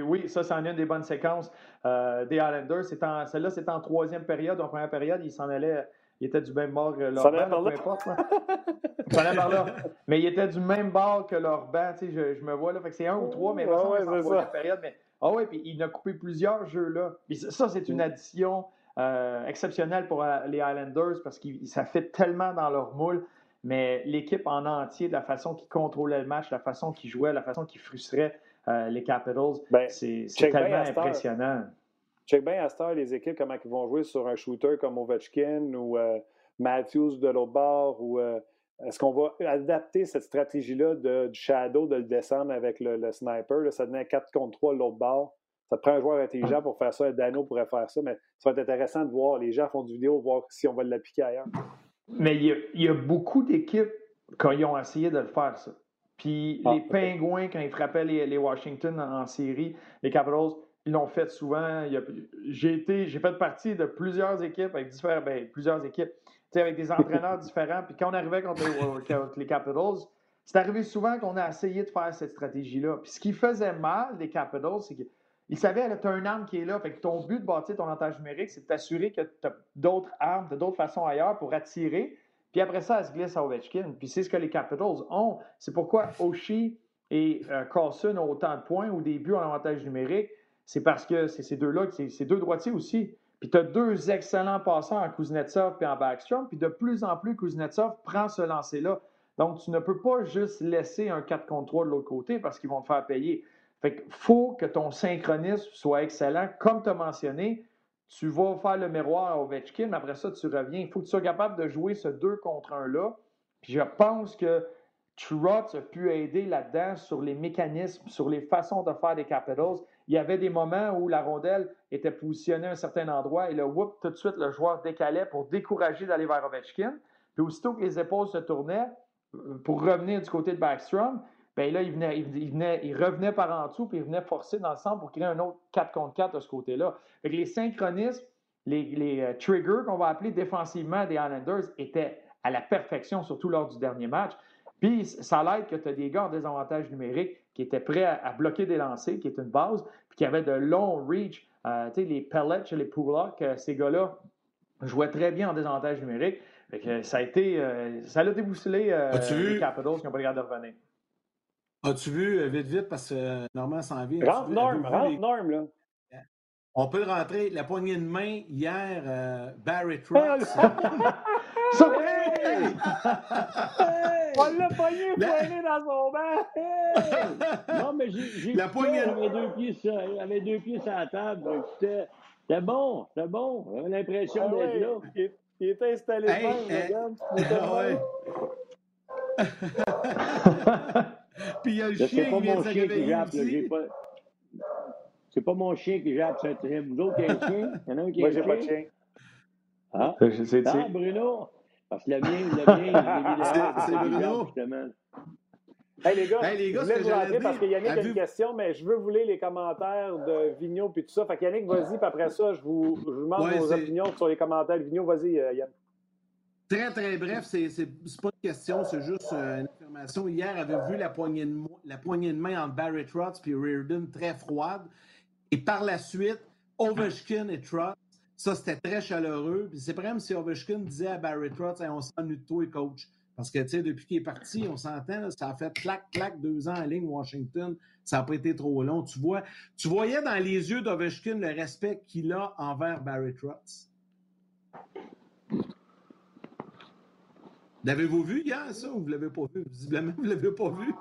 oui, ça, c'en est une des bonnes séquences euh, des Islanders. Celle-là, c'était en troisième période. En première période, il s'en allait. Il était du même bord que leur banc, peu importe. Ça [laughs] par là. Mais il était du même bord que leur banc. Tu sais, je, je me vois là. Fait que c'est un ou trois, mais ouais, ouais, en troisième période. Mais ah oui, puis il a coupé plusieurs jeux là. Puis ça, c'est une mm. addition euh, exceptionnelle pour euh, les Islanders parce que ça fait tellement dans leur moule. Mais l'équipe en entier, de la façon qu'ils contrôlaient le match, la façon qu'ils jouaient, la façon qu'ils frustraient euh, les Capitals, ben, c'est tellement impressionnant. Check bien à Star les équipes, comment ils vont jouer sur un shooter comme Ovechkin ou Matthews de l'autre bord ou est-ce qu'on va adapter cette stratégie-là du shadow, de le descendre avec le, sniper? ça donnait 4 contre 3 l'autre bord. Ça te prend un joueur intelligent pour faire ça. Dano pourrait faire ça, mais ça va être intéressant de voir. Les gens font du vidéo, voir si on va l'appliquer ailleurs. Mais il y a, beaucoup d'équipes qui ont essayé de le faire, ça. Puis ah, les Pingouins, quand ils frappaient les, Washington en, série, les Capitals, ils l'ont fait souvent. J'ai été, j'ai fait partie de plusieurs équipes avec différents, ben, plusieurs équipes avec des entraîneurs [laughs] différents. Puis quand on arrivait contre les, Capitals, c'est arrivé souvent qu'on a essayé de faire cette stratégie-là. Puis ce qui faisait mal des Capitals, c'est qu'ils savaient, tu as une arme qui est là. Fait que ton but de bâtir ton avantage numérique, c'est de t'assurer que tu as d'autres armes, de d'autres façons ailleurs pour attirer. Puis après ça, elle se glisse à Ovechkin. Puis c'est ce que les Capitals ont. C'est pourquoi Oshie et euh, Carlson ont autant de points au début en avantage numérique. C'est parce que c'est ces deux-là, c'est deux droitiers aussi. Puis tu as deux excellents passants en Kuznetsov et en Backstrom. Puis de plus en plus, Kuznetsov prend ce lancer-là. Donc, tu ne peux pas juste laisser un 4 contre 3 de l'autre côté parce qu'ils vont te faire payer. Fait faut que ton synchronisme soit excellent. Comme tu as mentionné, tu vas faire le miroir à Ovechkin, mais après ça, tu reviens. Il faut que tu sois capable de jouer ce 2 contre 1-là. Puis je pense que Trotz a pu aider là-dedans sur les mécanismes, sur les façons de faire des Capitals. Il y avait des moments où la rondelle était positionnée à un certain endroit et le whoop, tout de suite, le joueur décalait pour décourager d'aller vers Ovechkin. Puis aussitôt que les épaules se tournaient euh, pour revenir du côté de Backstrom, bien là, il, venait, il, venait, il revenait par en dessous puis il venait forcer dans le centre pour créer un autre 4 contre 4 de ce côté-là. les synchronismes, les, les euh, triggers qu'on va appeler défensivement des Islanders étaient à la perfection, surtout lors du dernier match. Puis ça l'aide que tu as des gars en désavantage numérique qui étaient prêts à, bloquer des lancers, qui est une base, puis qui avaient de longs reach. Euh, tu sais, les pellets, les Pullock, ces gars-là jouaient très bien en désavantage numérique. ça a été. Euh, ça l'a déboussolé euh, les Capitals qui n'ont pas le de revenir. As-tu vu, vite, vite, parce que Normand s'en vient. Rentre Norm, rentre Norm, là. On peut le rentrer. La poignée de main hier, Barry Trotz. [laughs] Ça... Hey! On l'a pogné poigné dans son banc! Non, mais j'ai La poignée... avait deux pieds sur, deux pieds sur la table. C'était bon, c'était bon. J'avais l'impression ah d'être là. Il, il, était installé hey, hey, regarde. [laughs] [laughs] Puis il y a le chien qui vient C'est pas mon chien qui jappe, c'est vous autres qui avez un chien? Il y en a un qui a Moi, j'ai pas de chien? Ah, ah Bruno? Parce que le mien, le mien, [laughs] c'est Bruno? Hey les gars, hey, les gars je voulais vous rentrer parce que Yannick a une question, mais je veux vous lire les commentaires de Vigneault puis tout ça. Fait que Yannick, vas-y, puis après ça, je vous, je vous demande vos opinions sur les commentaires de Vigneault. Vas-y, euh, Yann. Très, très bref, c'est pas une question, c'est juste euh, une information. Hier, avait vu la poignée de, main entre Barry Trotz et Reardon très froide? Et par la suite, Ovechkin et Trotz ça, c'était très chaleureux. Puis c'est même si Ovechkin disait à Barry Trotz on s'ennuie de toi, coach. Parce que, tu sais, depuis qu'il est parti, on s'entend, ça a fait clac, clac, deux ans en ligne, Washington. Ça n'a pas été trop long. Tu vois, tu voyais dans les yeux d'Ovechkin le respect qu'il a envers Barry Trotz. L'avez-vous vu hier, ça, ou vous ne l'avez pas vu? Visiblement, vous ne l'avez pas vu.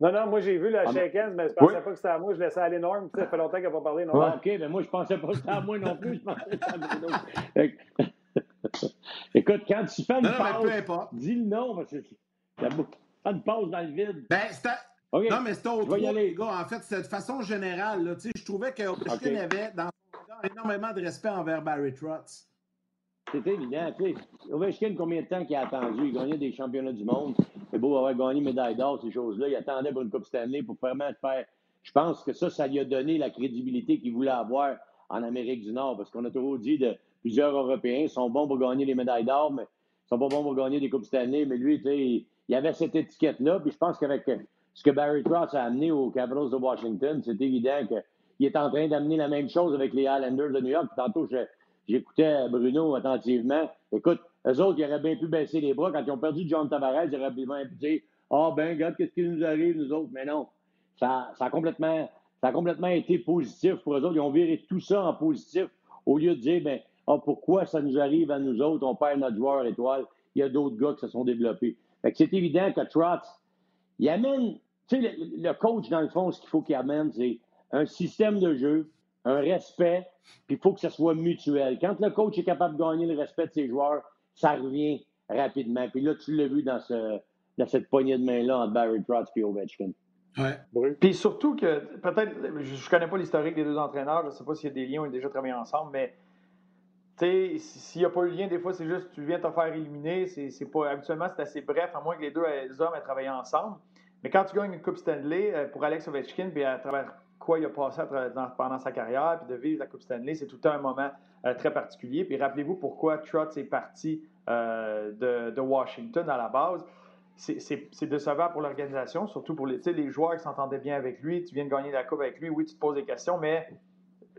Non, non, moi j'ai vu la ah, mais je pensais pas que c'était à moi. Je laissais aller Norm. Ça fait longtemps qu'il n'a pas parlé. Non, OK, mais moi je pensais pas que c'était à moi non plus. Je pensais que c'était à Bruno. [laughs] Écoute, quand tu fais une non, passe, dis le nom parce que ça une pause dans le vide. Ben, c'était. Non, mais c'était autre les gars. En fait, c'est de façon générale. Là, je trouvais que okay. avait dans son énormément de respect envers Barry Trotz. C'est évident. Ovechkin, combien de temps qu'il a attendu? Il gagnait des championnats du monde. C'est beau avoir gagné médaille d'or, ces choses-là. Il attendait pour une Coupe Stanley pour vraiment faire. Je pense que ça, ça lui a donné la crédibilité qu'il voulait avoir en Amérique du Nord. Parce qu'on a toujours dit de plusieurs Européens sont bons pour gagner les médailles d'or, mais ils sont pas bons pour gagner des Coupes Stanley. Mais lui, tu sais, il avait cette étiquette-là. Puis je pense qu'avec ce que Barry Cross a amené aux Capitals de Washington, c'est évident qu'il est en train d'amener la même chose avec les Islanders de New York. Tantôt, je, J'écoutais Bruno attentivement. Écoute, eux autres, ils auraient bien pu baisser les bras. Quand ils ont perdu John Tavares, ils auraient bien pu dire Ah, ben, regarde, qu'est-ce qui nous arrive, nous autres. Mais non, ça, ça, a complètement, ça a été positif pour eux autres. Ils ont viré tout ça en positif au lieu de dire ben, ah, pourquoi ça nous arrive à nous autres, on perd notre joueur étoile. Il y a d'autres gars qui se sont développés. C'est évident que Trotz, il amène, tu sais, le, coach, dans le fond, ce qu'il faut qu'il amène, c'est un système de jeu, un respect, puis il faut que ce soit mutuel. Quand le coach est capable de gagner le respect de ses joueurs, ça revient rapidement. Puis là, tu l'as vu dans, ce, dans cette poignée de main-là entre Barry Trotz et Ovechkin. Ouais. Puis surtout que, peut-être, je ne connais pas l'historique des deux entraîneurs, je ne sais pas s'il y a des liens, ils ont déjà travaillé ensemble, mais s'il n'y a pas eu de lien, des fois, c'est juste tu viens te faire éliminer. C'est, pas, habituellement, c'est assez bref, à moins que les deux hommes aient travaillé ensemble. Mais quand tu gagnes une Coupe Stanley euh, pour Alex Ovechkin, puis à travers quoi il a passé pendant sa carrière, puis de vivre la Coupe Stanley, c'est tout un moment euh, très particulier. Puis rappelez-vous pourquoi Trotz est parti euh, de, Washington à la base. C'est décevant pour l'organisation, surtout pour les, les joueurs qui s'entendaient bien avec lui. Tu viens de gagner la Coupe avec lui, oui, tu te poses des questions, mais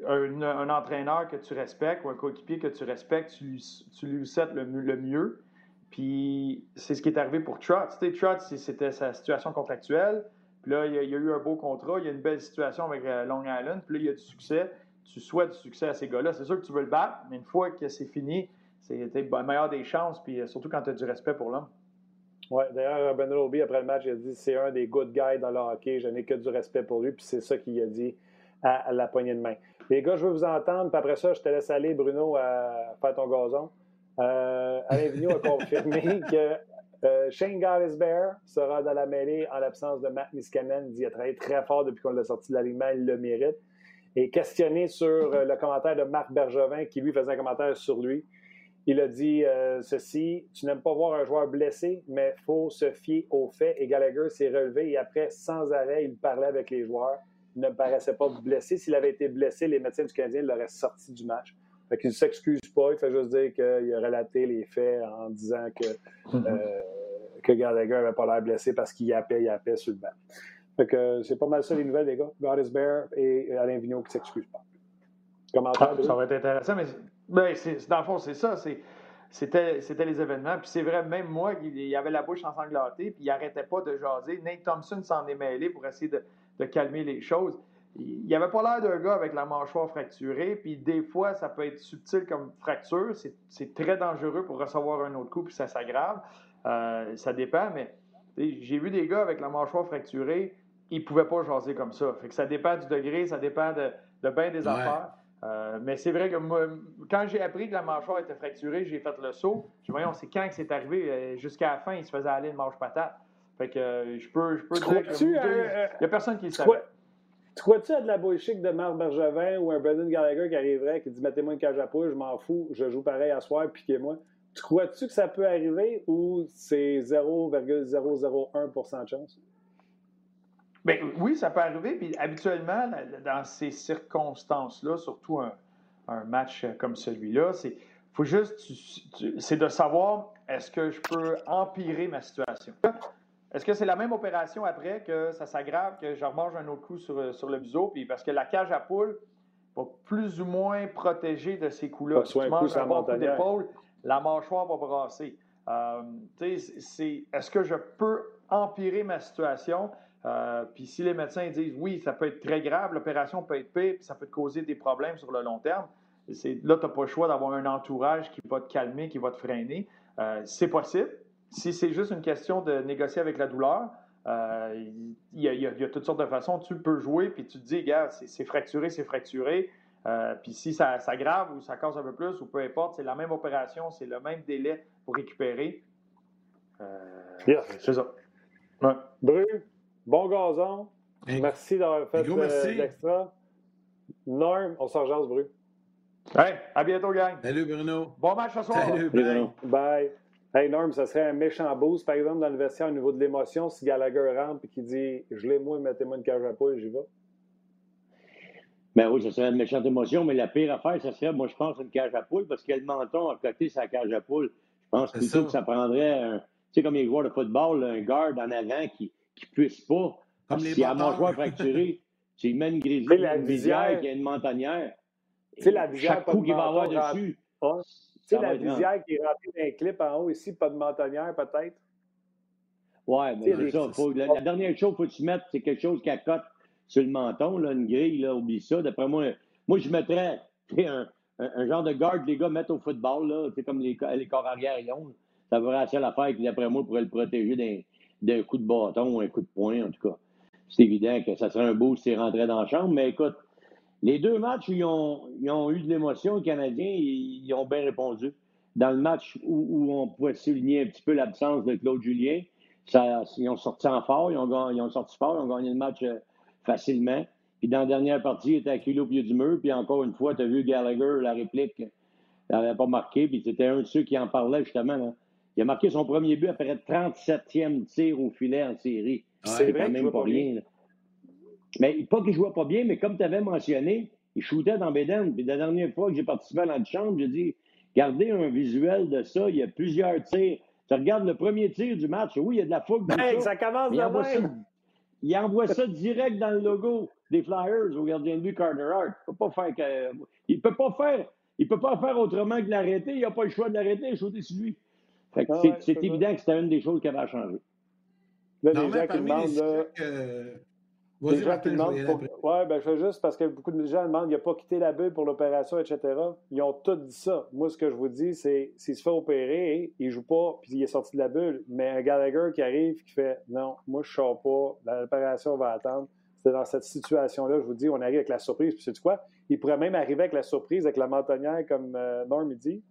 un, entraîneur que tu respectes ou un coéquipier que tu respectes, tu, tu lui cèdes le, le mieux. Puis c'est ce qui est arrivé pour Trotz. Trotz, c'était sa situation contractuelle. Puis là, il y, a, eu un beau contrat, il y a une belle situation avec euh, Long Island, puis là, il y a du succès. Tu souhaites du succès à ces gars-là. C'est sûr que tu veux le battre, mais une fois que c'est fini, c'est le meilleur des chances, puis euh, surtout quand tu as du respect pour l'homme. Oui, d'ailleurs, Ben Roby, après le match, il a dit c'est un des good guys dans le hockey, je n'ai que du respect pour lui, puis c'est ça qu'il a dit à, la poignée de main. Les gars, je veux vous entendre, puis après ça, je te laisse aller, Bruno, à faire ton gazon. Euh, Alain Vigneault a confirmé [laughs] que Euh, Shane Bear sera dans la mêlée en l'absence de Matt Niskanen. Il a travaillé très fort depuis qu'on l'a sorti de l'alignement, il le mérite. Et questionné sur euh, le commentaire de Marc Bergevin, qui lui faisait un commentaire sur lui, il a dit euh, ceci Tu n'aimes pas voir un joueur blessé, mais il faut se fier aux faits. Et Gallagher s'est relevé et après, sans arrêt, il parlait avec les joueurs. Il ne paraissait pas blessé. S'il avait été blessé, les médecins du Canadien l'auraient sorti du match. Fait qu'il ne s'excuse pas, il fait juste dire qu'il a relaté les faits en disant que, mm-hmm. euh, que Gallagher n'avait pas l'air blessé parce qu'il yappait, yappait sur le banc. Fait que c'est pas mal ça les nouvelles, les gars. God is Bear et Alain Vigneault qui ne s'excuse pas. Commentaire, ah, ça va être intéressant, mais ben, dans le fond, c'est ça. C'était, c'était les événements. Puis c'est vrai, même moi, il, avait la bouche ensanglantée, puis il n'arrêtait pas de jaser. Nate Thompson s'en est mêlé pour essayer de, de calmer les choses il avait pas l'air d'un gars avec la mâchoire fracturée, puis des fois, ça peut être subtil comme fracture. C'est très dangereux pour recevoir un autre coup, puis ça s'aggrave. Euh, ça dépend, mais j'ai vu des gars avec la mâchoire fracturée, ils ne pouvaient pas jaser comme ça. Fait que ça dépend du degré, ça dépend de, de bien des affaires. Euh, mais c'est vrai que moi, quand j'ai appris que la mâchoire était fracturée, j'ai fait le saut. Je voyons, c'est quand que c'est arrivé? Euh, jusqu'à la fin, il se faisait aller une mâche patate. Fait que je peux, je peux dire que il n'y a personne qui le savait. Tu crois-tu à de la bullshit de Marc Bergevin ou un Brendan Gallagher qui arriverait, qui dit Mettez-moi une cage à poule, je m'en fous, je joue pareil à soir, piquez-moi. Tu crois-tu que ça peut arriver ou c'est 0,001% de chance? Bien, oui, ça peut arriver. Puis habituellement, dans ces circonstances-là, surtout un, match comme celui-là, c'est faut juste c'est de savoir est-ce que je peux empirer ma situation? Est-ce que c'est la même opération après que ça s'aggrave, que je remange un autre coup sur, sur le biseau? Puis parce que la cage à poule va plus ou moins protéger de ces coups-là. Si tu manges un bon coup d'épaule, la mâchoire va brasser. Euh, est-ce que je peux empirer ma situation? Euh, puis si les médecins disent oui, ça peut être très grave, l'opération peut être pire, puis ça peut te causer des problèmes sur le long terme, là, tu n'as pas le choix d'avoir un entourage qui va te calmer, qui va te freiner. Euh, c'est possible. Si c'est juste une question de négocier avec la douleur, euh, il y, a toutes sortes de façons. Tu peux jouer, puis tu te dis, gars, c'est fracturé, c'est fracturé. Euh, puis si ça s'aggrave ou ça casse un peu plus, ou peu importe, c'est la même opération, c'est le même délai pour récupérer. Euh, c'est ça. Bru, bon gazon. Merci d'avoir fait l'extra. Norm, on s'en jase, Bru. Hey, à bientôt, gang. Salut, Bruno. Bon match ce soir. Salut, Bruno. Bye. Hey Norm, ça serait un méchant boost, par exemple, dans le vestiaire au niveau de l'émotion, si Gallagher rentre et qu'il dit Je l'ai moi, mettez-moi une cage à poule, j'y vais. Ben oui, ça serait une méchante émotion, mais la pire affaire, ça serait, moi, je pense, une cage à poule, parce que le menton à côté sa cage à poule. Je pense plutôt que ça prendrait, un, tu sais, comme les joueurs de football, un garde en avant qui ne puisse pas. Comme si à mon joueur fracturé, [laughs] tu mets une grisière, une visière qui a une montagnère. Tu sais, la visière, chaque coup qu'il va avoir dessus. Tu sais, la visière qui est remplie d'un clip en haut ici, pas de mentonnière peut-être? Oui, mais c'est ça. la, dernière chose qu'il faut que tu mettes, c'est quelque chose qui accote sur le menton, là, une grille, là, oublie ça. D'après moi, moi, je mettrais un, un, genre de garde les gars mettent au football, là, comme les, les corps arrière ils ont. Ça serait la seule affaire qui, d'après moi, pourrait le protéger d'un coup de bâton ou un coup de poing, en tout cas. C'est évident que ça serait un beau s'il rentrait dans la chambre, mais écoute, les deux matchs, ils ont, ils ont eu de l'émotion, les Canadiens, ils, ont bien répondu. Dans le match où, on pouvait souligner un petit peu l'absence de Claude Julien, ça, ils ont sorti en fort, ils ont, ils ont sorti fort, ils ont gagné le match euh, facilement. Puis dans la dernière partie, il était acculé au pied du mur. Puis encore une fois, tu as vu Gallagher, la réplique, il n'avait pas marqué. Puis c'était un de ceux qui en parlait justement. Il a marqué son premier but après 37e tir au filet en série. C'est quand même pas rien. Mais pas qu'il jouait pas bien, mais comme tu avais mentionné, il shootait dans Beden. Puis la dernière fois que j'ai participé à l'antichambre, j'ai dit gardez un visuel de ça. Il y a plusieurs tirs. Tu regardes le premier tir du match. Oui, il y a de la fougue dans ça. ça commence il, envoie ça, il envoie ça direct dans le logo des Flyers au gardien de but Carter Hart. Il peut pas faire que, il peut pas faire. Il peut pas faire autrement que l'arrêter. Il n'a pas le choix de l'arrêter et shooter sur lui. Fait que ah c'est évident que c'était une des choses qui avait changé. Là, les gens qui demandent. Les gens qui demandent. Ouais, ben, je fais juste parce que beaucoup de gens demandent il n'a pas quitté la bulle pour l'opération, etc. Ils ont tous dit ça. Moi, ce que je vous dis, c'est s'il se fait opérer, il ne joue pas, puis il est sorti de la bulle. Mais un Gallagher qui arrive, qui fait non, moi, je ne sors pas, l'opération va attendre. C'est dans cette situation-là, je vous dis, on arrive avec la surprise. Puis, sais quoi? Il pourrait même arriver avec la surprise, avec la mentonnière, comme euh, Norm dit.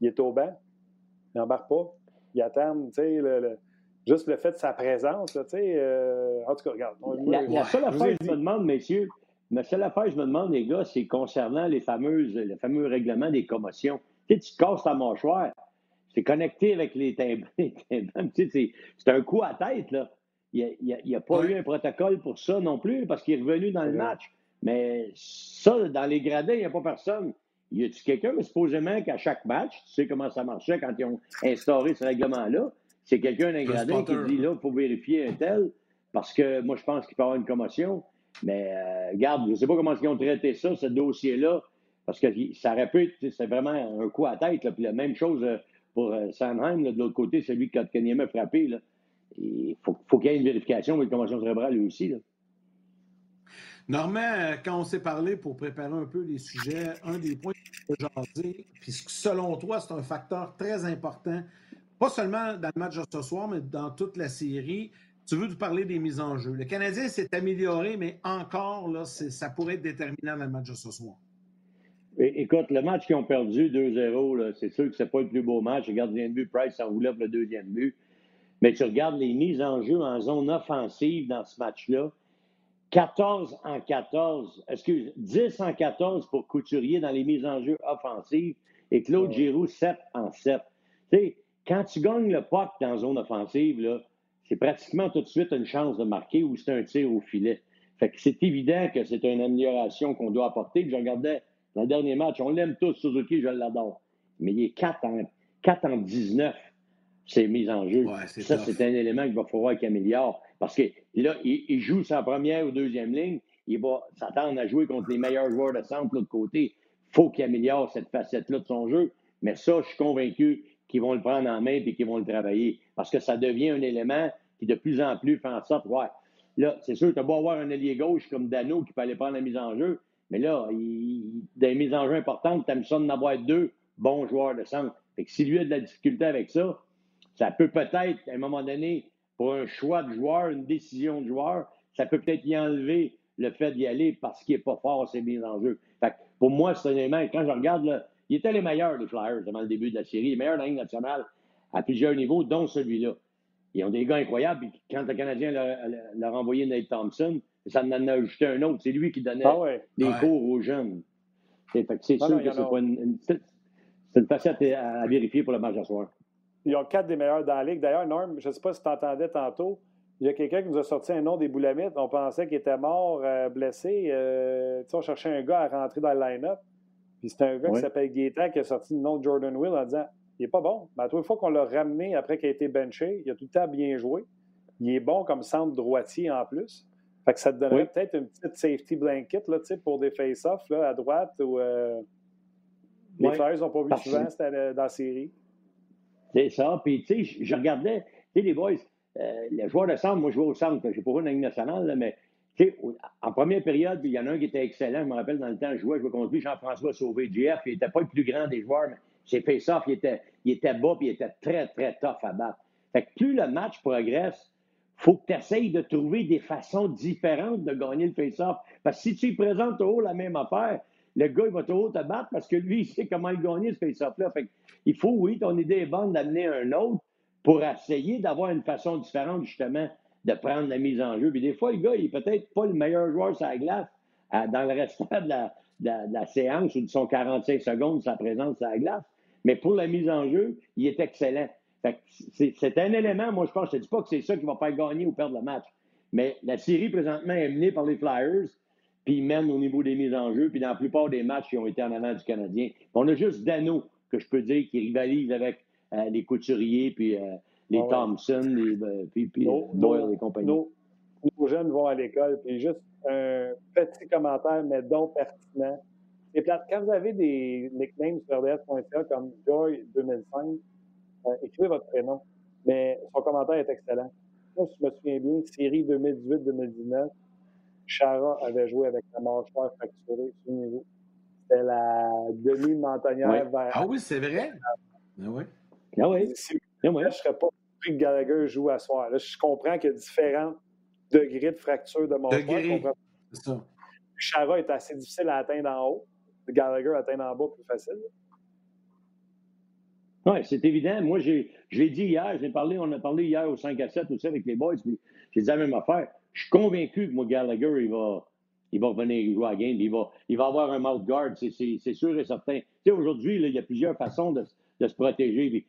Il est au banc. Il n'embarque pas. ils attendent, tu sais, le, juste le fait de sa présence, tu sais. Euh, en tout cas, regarde. la, seule affaire que je me demande, messieurs, la seule affaire que je me demande, les gars, c'est concernant les fameuses, le fameux règlement des commotions. Tu sais, tu casses ta mâchoire, c'est connecté avec les timbres. [laughs] c'est un coup à tête, là. Il n'y a, pas eu un protocole pour ça non plus, parce qu'il est revenu dans le match. Mais ça, dans les gradins, il n'y a pas personne. Y a-tu quelqu'un, mais supposément qu'à chaque match, tu sais comment ça marchait quand ils ont instauré ce règlement-là, c'est quelqu'un d'un gradin qui dit là, il faut vérifier un tel, parce que moi, je pense qu'il peut y avoir une commotion. Mais euh, regarde, je ne sais pas comment ils ont traité ça, ce dossier-là, parce que ça aurait pu être, c'est vraiment un coup à tête. Puis la même chose euh, pour euh, Sanheim, de l'autre côté, celui qui a frappé. Là. Il faut, faut qu'il y ait une vérification de une commotion cérébrale lui aussi. Là. Normand, euh, quand on s'est parlé pour préparer un peu les sujets, un des points que j'ai puis selon toi, c'est un facteur très important, pas seulement dans le match de ce soir, mais dans toute la série. Tu veux nous parler des mises en jeu. Le Canadien s'est amélioré, mais encore, là, ça pourrait être déterminant dans le match de ce soir. Écoute, le match qu'ils ont perdu 2-0, c'est sûr que c'est pas le plus beau match. Le gardien de but, Price en voulait le deuxième but. Mais tu regardes les mises en jeu en zone offensive dans ce match-là. 14 en 14, excuse, 10 en 14 pour Couturier dans les mises en jeu offensives et Claude Giroux 7 en 7. Tu sais, quand tu gagnes le puck dans zone offensive, c'est pratiquement tout de suite une chance de marquer ou c'est un tir au filet. Fait que c'est évident que c'est une amélioration qu'on doit apporter. je regardais dans le dernier match, on l'aime tous, Suzuki, je l'adore. Mais il est 4 en, 4 en 19, c'est mises en jeu. ça, c'est un élément qu'il va falloir qu'il améliore. Parce que là, il, joue sa première ou deuxième ligne, il va s'attendre à jouer contre les meilleurs joueurs de centre de l'autre côté. Il faut qu'il améliore cette facette-là de son jeu. Mais ça, je suis convaincu qu'ils vont le prendre en main et qu'ils vont le travailler. Parce que ça devient un élément qui de plus en plus fait en sorte, ouais, là, c'est sûr, tu as beau avoir un allié gauche comme Dano qui peut aller prendre la mise en jeu, mais là, il, dans les mises en jeu importantes, tu as ça d'en avoir deux bons joueurs de centre. Fait que s'il lui a de la difficulté avec ça, ça peut peut-être, à un moment donné, pour un choix de joueur, une décision de joueur, ça peut peut-être y enlever le fait d'y aller parce qu'il n'est pas fort ses mises en jeu. Fait pour moi, c'est un élément, quand je regarde, là, il était les meilleurs, les Flyers, avant le début de la série, les meilleurs de la Ligue nationale à plusieurs niveaux, dont celui-là. Ils ont des gars incroyables. Puis quand le Canadien l'a renvoyé Nate Thompson, ça en a ajouté un autre. C'est lui qui donnait ah des cours aux jeunes. C'est sûr que c'est une, une, facette à, vérifier pour le match à soir. Ils ont quatre des meilleurs dans la ligue. D'ailleurs, Norm, je ne sais pas si tu entendais tantôt, il y a quelqu'un qui nous a sorti un nom des Boulamites. On pensait qu'il était mort, euh, blessé. Euh, on cherchait un gars à rentrer dans le line-up. Puis c'est un gars qui s'appelle Gaétan qui a sorti le nom de Jordan Will en disant il n'est pas bon. Mais à toute fois qu'on l'a ramené après qu'il a été benché, il a tout le temps bien joué. Il est bon comme centre droitier en plus. Fait que ça te donnerait peut-être une petite safety blanket là, pour des face-offs à droite. Où, euh, les Flyers n'ont pas vu souvent dans la série. C'est ça. Puis, tu sais, je regardais, tu sais, les boys, euh, les joueurs de centre, moi, je jouais au centre, je n'ai pas joué dans la nationale, mais, en première période, il y en a un qui était excellent. Je me rappelle dans le temps, je jouais, je jouais contre lui, Jean-François Sauvé, GF. Il n'était pas le plus grand des joueurs, mais ses face-off, il était, il était bas, puis il était très, très tough à battre. Fait que plus le match progresse, faut que tu essayes de trouver des façons différentes de gagner le face-off. Parce que si tu présentes haut la même affaire, le gars, il va toujours te battre parce que lui, il sait comment il gagner ce face-off-là. il faut, oui, ton idée est bonne d'amener un autre pour essayer d'avoir une façon différente, justement, de prendre la mise en jeu. Puis des fois, le gars, il est peut-être pas le meilleur joueur sur la glace dans le restant de la, séance ou de son 45 secondes de sa présence sur la glace. Mais pour la mise en jeu, il est excellent. c'est un élément, moi, je pense, je ne dis pas que c'est ça qui va faire gagner ou perdre le match. Mais la série, présentement, est menée par les Flyers puis ils mènent au niveau des mises en jeu, puis dans la plupart des matchs, ils ont été en avant du Canadien. On a juste Dano, que je peux dire, qui rivalise avec euh, les Couturiers, puis euh, les Thompson, les, euh, puis, puis Doyle et compagnie. Nos, nos, jeunes vont à l'école, puis juste un petit commentaire, mais donc pertinent. Et quand vous avez des nicknames sur RDS.ca comme Joy 2005, écrivez votre prénom. Mais son commentaire est excellent. Moi, je me souviens bien, série 2018-2019, Chara avait joué avec la mâchoire fracturée niveau. C'était la demi-montagnère vers. Ah oui, c'est vrai? Ah oui. Ah oui. je ne serais pas que Gallagher joue à soir. Là, je comprends qu'il y a différents degrés de fracture de mâchoire. C'est ça. Chara est assez difficile à atteindre en haut. Gallagher atteindre en bas plus facile. Oui, c'est évident. Moi, j'ai, je l'ai dit hier, j'ai parlé, on a parlé hier au 5 à 7 aussi avec les boys, puis j'ai dit la même affaire. Je suis convaincu que moi, Gallagher, il va, il va revenir jouer à la game, il va, il va avoir un mouth guard, c'est, c'est, sûr et certain. Tu sais, aujourd'hui, il y a plusieurs façons de, de se protéger.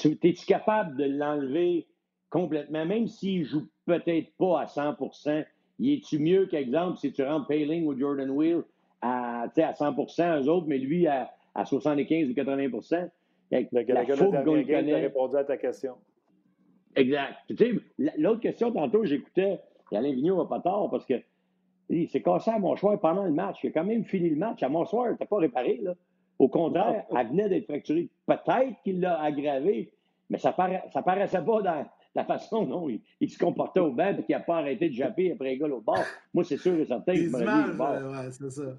Tu es-tu capable de l'enlever complètement, même s'il joue peut-être pas à 100 il est-tu mieux qu'exemple si tu rentres Paling ou Jordan Wheel à, à 100 eux autres, mais lui à, à 75 ou 80 le la qu'on connaît. répondu à ta question. Exact. Tu sais, l'autre question, tantôt, j'écoutais, Alain Vigneault va pas tard parce que il s'est cassé à Monchoir pendant le match. Il a quand même fini le match. À Monchoir, il n'était pas réparé. Là. Au contraire, elle venait d'être fracturée. Peut-être qu'il l'a aggravé, mais ça ne paraissait pas dans la façon dont il, se comportait au banc et qu'il n'a pas arrêté de japper après les gars au bord. Moi, c'est sûr et certain images, ouais, c'est ça.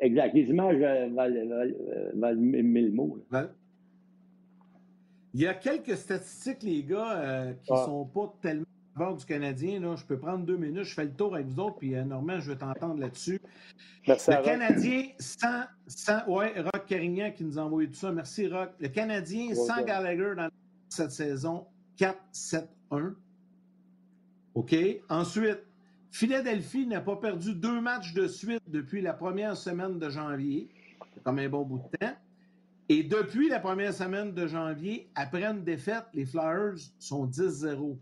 exact. Les images valent, valent, mille mots. Il y a quelques statistiques, les gars, euh, qui ne ah. sont pas tellement du Canadien. Là. Je peux prendre deux minutes, je fais le tour avec vous autres, puis euh, normalement, je vais t'entendre là-dessus. le Canadien sans, sans. Ouais, Rock Carignan qui nous a envoyé tout ça. Merci, Rock. Le Canadien sans Gallagher dans cette saison, 4-7-1. OK? Ensuite, Philadelphie n'a pas perdu deux matchs de suite depuis la première semaine de janvier. C'est comme un bon bout de temps. Et depuis la première semaine de janvier, après une défaite, les Flyers sont 10-0.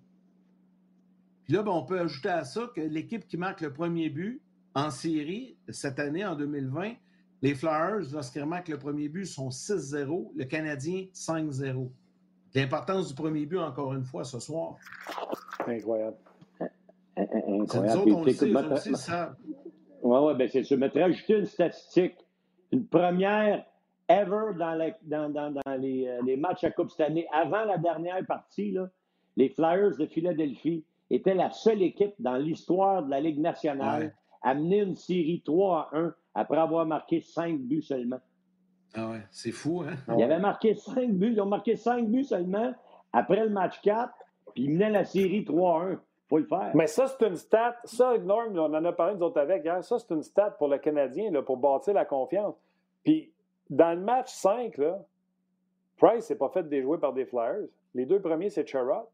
Puis là, ben, on peut ajouter à ça que l'équipe qui marque le premier but en série cette année, en 2020, les Flyers, lorsqu'ils marquent le premier but, sont 6-0, le Canadien 5-0. L'importance du premier but, encore une fois, ce soir. Incroyable. Incroyable. Nous autres, on le sait, aussi, ça. Oui, oui, bien c'est sûr. Mais ajouter une statistique. Une première ever dans, dans, dans, dans les, euh, les, matchs à Coupe cette année. Avant la dernière partie, là, les Flyers de Philadelphie étaient la seule équipe dans l'histoire de la Ligue nationale à mener une série 3 à 1 après avoir marqué 5 buts seulement. Ah ouais, c'est fou, hein? Ils avaient marqué 5 buts. Ils ont marqué 5 buts seulement après le match 4, puis ils menaient la série 3 à 1 faut le faire. Mais ça, c'est une stat. Ça, Norm, on en a parlé nous autres avec. Hein? Ça, c'est une stat pour le Canadien, là, pour bâtir la confiance. Puis dans le match 5, là, Price n'est pas fait déjouer par des Flyers. Les deux premiers, c'est Charrot.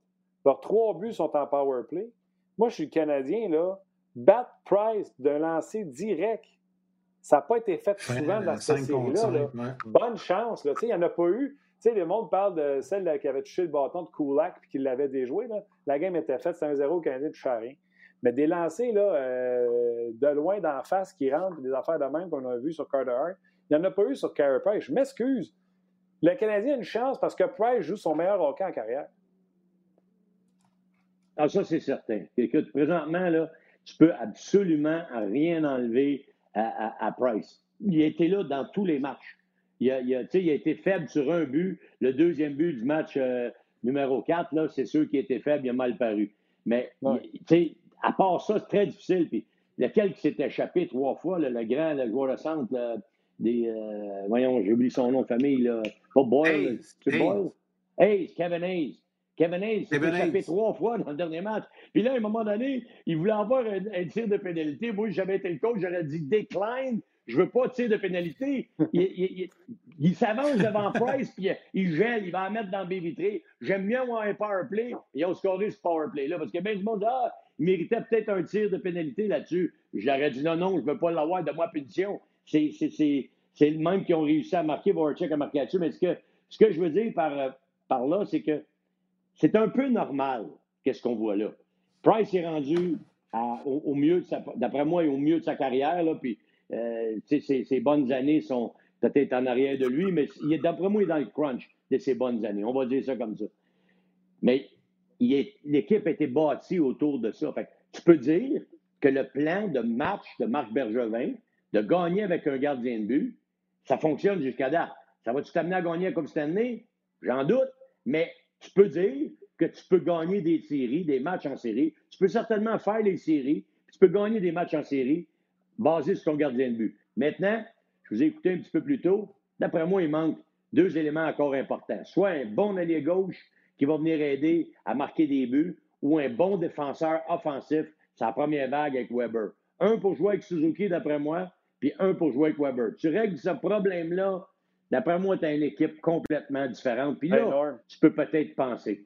Leurs trois buts sont en power play. Moi, je suis Canadien, là. Bat Price d'un lancer direct. Ça n'a pas été fait souvent dans cette série-là. Bonne chance. Là. Il n'y en a pas eu. Tu sais, le monde parle de celle qui avait touché le bâton de Kulak et qui l'avait déjoué. Là. La game était faite, c'est un 0 Canadien de rien. Mais des lancers là, euh, de loin d'en face qui rentrent, des affaires de même qu'on a vu sur Carter Hart, il n'y en a pas eu sur Carey Price. Je m'excuse. Le Canadien a une chance parce que Price joue son meilleur hockey en carrière. Ah, ça, c'est certain. Écoute, présentement, là, tu peux absolument rien enlever à, Price. Il a été là dans tous les matchs. Il a, il, a, il a, été faible sur un but. Le deuxième but du match euh, numéro 4, c'est sûr qu'il été faible, il a mal paru. Mais, à part ça, c'est très difficile. Puis, lequel qui s'est échappé trois fois, le grand le joueur de centre, des. Euh, voyons, j'ai oublié son nom de famille, là. Pas Boyle. C'est Boyle? Hayes, Kevin Hayes. Kevin Hayes s'est échappé trois fois dans le dernier match. Puis là, à un moment donné, il voulait avoir un, tir de pénalité. Moi, j'avais été le coach, j'aurais dit decline. Je veux pas de tir de pénalité. Il, s'avance devant [laughs] Price, puis il gèle, il va en mettre dans le. J'aime mieux avoir un power play. Ils ont scoré ce power play-là. Parce que bien du monde ah, il méritait peut-être un tir de pénalité là-dessus. J'aurais dit non, non, je veux pas l'avoir de moi punition. C'est le même qui ont réussi à marquer. Voracek a marqué là-dessus. Mais ce que, ce que je veux dire par, par là, c'est que c'est un peu normal, qu'est-ce qu'on voit là. Price est rendu au, mieux d'après moi, au mieux de sa carrière, là, puis euh, ses, bonnes années sont peut-être en arrière de lui, mais d'après moi, il est dans le crunch de ses bonnes années. On va dire ça comme ça. Mais l'équipe a été bâtie autour de ça. Fait, tu peux dire que le plan de match de Marc Bergevin, de gagner avec un gardien de but, ça fonctionne jusqu'à date. Ça va-tu t'amener à gagner comme cette année? J'en doute, mais tu peux dire que tu peux gagner des séries, des matchs en série. Tu peux certainement faire les séries, tu peux gagner des matchs en série basés sur ton gardien de but. Maintenant, je vous ai écouté un petit peu plus tôt, d'après moi, il manque deux éléments encore importants. Soit un bon allié gauche qui va venir aider à marquer des buts, ou un bon défenseur offensif, sa première vague avec Weber. Un pour jouer avec Suzuki, d'après moi, puis un pour jouer avec Weber. Tu règles ce problème-là D'après moi, tu as une équipe complètement différente. Puis là, Hey, tu peux peut-être penser.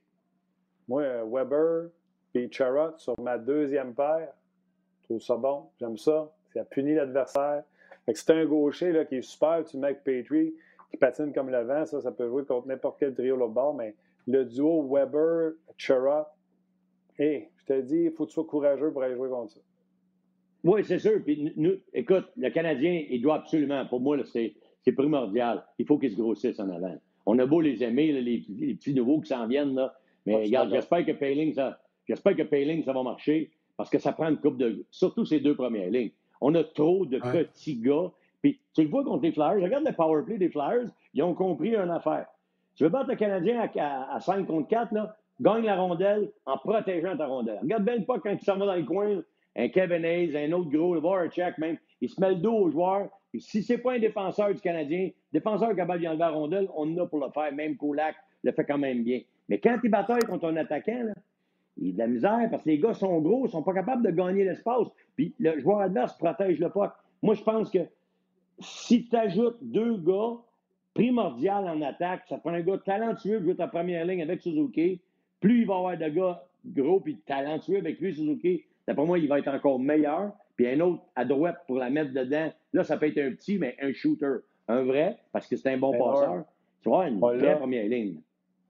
moi, euh, Weber et Charrot sur ma deuxième paire, je trouve ça bon. J'aime ça. Ça punit l'adversaire. Fait que si un gaucher là, qui est super, tu mets avec Petrie, qui patine comme le vent, ça, ça peut jouer contre n'importe quel trio là bord, mais le duo Weber-Charrot, hé, je te dis, il faut que tu sois courageux pour aller jouer contre ça. Oui, c'est sûr. Puis nous, écoute, le Canadien, il doit absolument, pour moi, là, c'est, c'est primordial. Il faut qu'ils se grossissent en avant. On a beau les aimer, là, les, les petits nouveaux qui s'en viennent, là, mais Ah, regarde, j'espère que Payling, ça, j'espère que Payling, ça va marcher parce que ça prend une coupe de. Surtout ces deux premières lignes. On a trop de Ouais. petits gars. Puis tu le vois contre les Flyers. Regarde le power play des Flyers. Ils ont compris une affaire. Tu veux battre le Canadien à, à- à 5 contre 4, là, gagne la rondelle en protégeant ta rondelle. Regarde bien pas quand il s'en va dans le coin, un Kevin Hayes, un autre gros, le Voracek même, il se met le dos au joueur. Et si c'est pas un défenseur du Canadien, défenseur capable d'y enlever la rondelle, on en a pour le faire. Même Kulak le fait quand même bien. Mais quand tu batailles contre un attaquant, il y a de la misère parce que les gars sont gros, ils sont pas capables de gagner l'espace. Puis le joueur adverse protège le puck. Moi, je pense que si tu ajoutes deux gars primordiaux en attaque, ça prend un gars talentueux pour jouer ta première ligne avec Suzuki. Plus il va avoir de gars gros puis talentueux avec lui, Suzuki, d'après moi, il va être encore meilleur. Puis un autre à droite pour la mettre dedans. Là, ça peut être un petit, mais un shooter. Un vrai, parce que c'est un bon Ben, passeur. Tu vois, une vraie première ligne.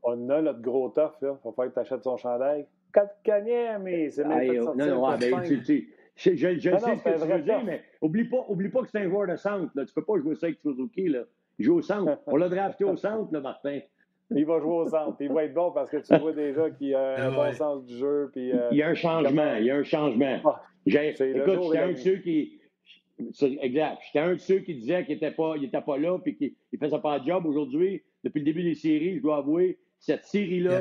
On a notre gros tough, là. Faut faire que tu achètes son chandail. Quatre caniers, mais c'est même sortir non, non, ah, ben, tu, tu- je, je, je Non, sais non, ce que tu veux dire, mais oublie pas, oublie pas que c'est un joueur de centre. Là. Tu peux pas jouer ça avec Suzuki. Là. Il joue au centre. [laughs] On l'a drafté au centre, là, Martin. Il va jouer au centre. puis Il va être bon parce que tu vois déjà qu'il a un Ah bon ouais. sens du jeu. Puis, euh, Il y a un changement. Il y a un changement. Ah, écoute, j'étais un de ceux qui. Exact. J'étais un de ceux qui disait qu'il n'était pas, il était pas là puis qu'il ne faisait pas le job. Aujourd'hui, depuis le début des séries, je dois avouer, cette série-là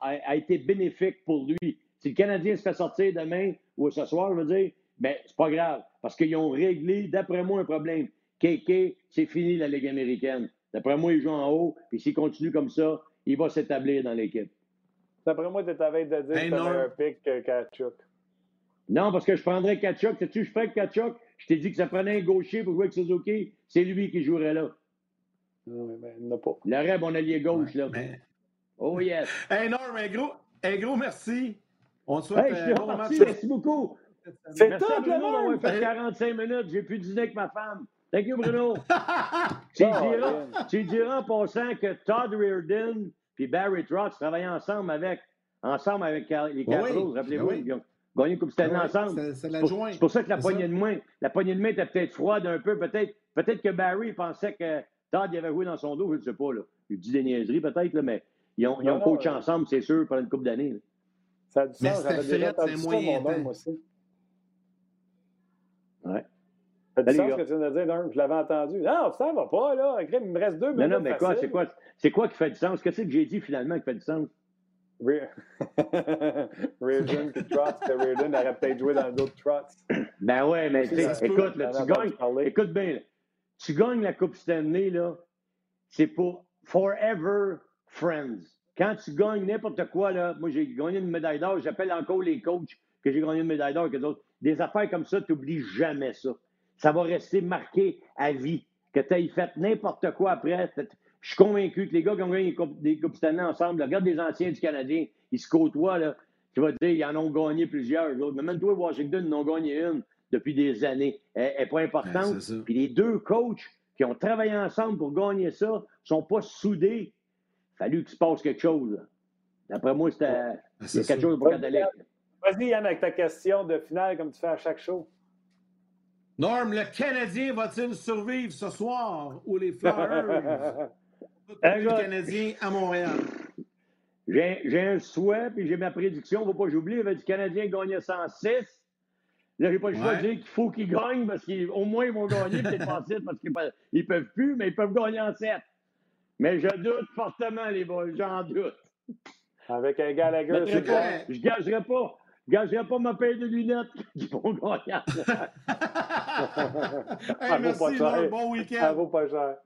a été bénéfique pour lui. Si le Canadien se fait sortir demain ou ce soir, je veux dire, ben, c'est pas grave. Parce qu'ils ont réglé, d'après moi, un problème. KK, c'est fini la Ligue américaine. D'après moi, il joue en haut, puis s'il continue comme ça, il va s'établir dans l'équipe. D'après moi, tu veille de dire Hey, que non. un pic que Kachuk. Non, parce que je prendrais Kachuk. Sais-tu, je ferais Kachuk? Je t'ai dit que ça prenait un gaucher pour jouer avec Suzuki. C'est lui qui jouerait là. Oui, mais il n'y en a pas. Le reste, mon allié gauche, là. Mais... Oh yes. [laughs] Hey, Norm, un gros, un gros merci. On te souhaite Hey, je suis un bon match. Merci beaucoup. C'est à Bruno monde! fait 45 minutes. J'ai pu dîner avec ma femme. Thank you, Bruno. [laughs] tu, Oh, diras, tu diras en passant que Todd Reardon et Barry Trotz travaillaient ensemble avec, ensemble avec les Capitals. oui, Rappelez-vous, oui. Gagné une Coupe Stanley Ouais, ensemble. c'est- pour, jointe. c'est pour ça que la poignée ça. de main, la poignée de main était peut-être froide un peu. Peut-être, peut-être que Barry pensait que Todd il avait joué dans son dos, je ne sais pas. Là. Il dit des niaiseries peut-être, là, mais ils ont, ils ont Non, non, coaché ensemble, c'est sûr, pendant une couple d'années. Ça a du Mais sens. c'était J'avais déjà entendu c'est ça, moyen mon nom, temps. moi aussi. Ouais. Ça a du sens ce que tu viens de dire. Je l'avais entendu. Non, ça va pas, là. Il me reste deux Non, minutes. non, mais quoi, c'est quoi, c'est quoi qui fait du sens? Qu'est-ce que j'ai dit finalement qui fait du sens? Re- [laughs] Reardon [laughs] puis Trotz, que Reardon aurait peut-être joué dans d'autres Trotz. Ben ouais, mais écoute, là, tu gagnes. Écoute bien, là. tu gagnes la Coupe Stanley, là, c'est pour Forever Friends. Quand tu gagnes n'importe quoi, là, moi j'ai gagné une médaille d'or, j'appelle encore les coachs que j'ai gagné une médaille d'or que d'autres. Des affaires comme ça, tu n'oublies jamais ça. Ça va rester marqué à vie. Que tu aies fait n'importe quoi après. Je suis convaincu que les gars qui ont gagné des Coupes, des Coupes Stanley ensemble, là, regarde les anciens du Canadien, ils se côtoient, là. Tu vas te dire, ils en ont gagné plusieurs. Mais même toi, Washington, ils en ont gagné une depuis des années. Elle n'est pas importante. Puis les deux coachs qui ont travaillé ensemble pour gagner ça ne sont pas soudés. Il a fallu qu'il se passe quelque chose. D'après moi, c'était C'est quelque ça. chose de pas catholique. Vas-y, Yann, avec ta question de finale, comme tu fais à chaque show. Norm, le Canadien va-t-il survivre ce soir ou les [laughs] Flyers? Gars. Canadien à Montréal. J'ai un souhait, puis j'ai ma prédiction. Il ne faut pas que j'oublie. Il y avait du Canadien gagné 106. Là, j'ai pas le choix Ouais. de dire qu'il faut qu'ils gagnent parce qu'au moins ils vont gagner, peut-être pas en 6 parce qu'ils ne peuvent plus, mais ils peuvent gagner en 7. Mais je doute fortement, les boys, j'en doute. Avec un Gallagher, c'est correct. je gagerai pas. Je gagerai pas ma paire de lunettes [laughs] qu'ils vont gagner. en sept. [laughs] Hey, Ça vaut pas merci. Bon Ça week-end. vaut pas cher.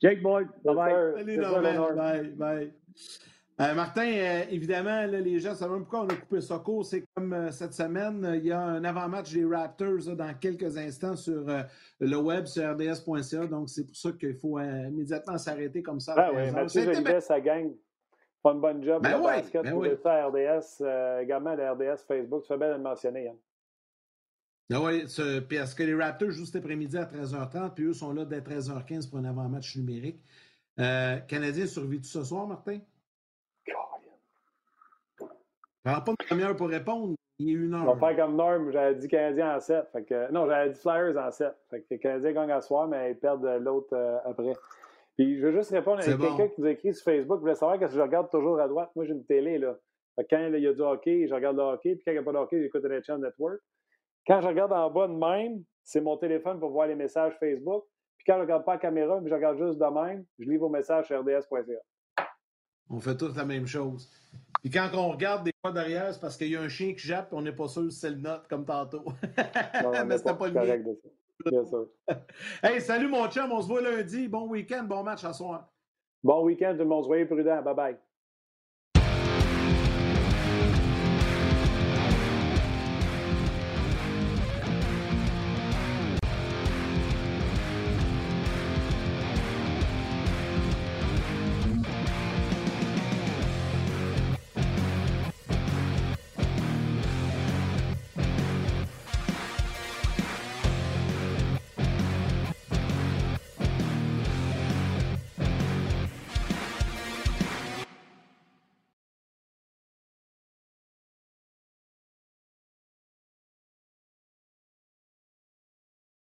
Jake boy, bye bye. Salut, Norman. Bye, bye. Euh, Martin, euh, évidemment, les gens savent même pourquoi on a coupé ça court. C'est comme euh, cette semaine, il y a un avant-match des Raptors dans quelques instants sur le web, sur rds.ca. Donc, c'est pour ça qu'il faut immédiatement s'arrêter comme ça. Ah oui, Mathieu Jolivet, sa gang. Pas une bonne job. Ben oui, basket, ben oui. ça à RDS, également à RDS Facebook. Tu fais bien de le mentionner, Yann. Ah oui, parce que les Raptors jouent cet après-midi à 13h30, puis eux sont là dès 13h15 pour un avant-match numérique. Canadien survit tout ce soir, Martin? Prends pas une demi-heure pour répondre. Il est une heure. On va faire comme Norm, j'avais dit Canadien en 7. Fait que, non, j'avais dit Flyers en 7. Fait que Canadien gagne à soir, mais ils perdent l'autre euh, après. Puis je veux juste répondre à quelqu'un qui nous a écrit sur Facebook. Vous voulez savoir que je regarde toujours à droite. Moi, j'ai une télé. Là. Fait que quand il y a du hockey, je regarde le hockey. Puis quand il n'y a pas de hockey, j'écoute Channel Network. Quand je regarde en bas de même, c'est mon téléphone pour voir les messages Facebook. Puis quand je ne regarde pas la caméra, mais je regarde juste de même, je lis vos messages sur rds.ca. On fait tous la même chose. Puis quand on regarde des fois derrière, c'est parce qu'il y a un chien qui jappe et on n'est pas sûr si c'est le note comme tantôt. [laughs] Mais c'était pas, le mien. Bien sûr. [laughs] hey, salut mon chum, on se voit lundi. Bon week-end, bon match à soir. Bon week-end, tout le monde. Soyez prudent. Bye bye.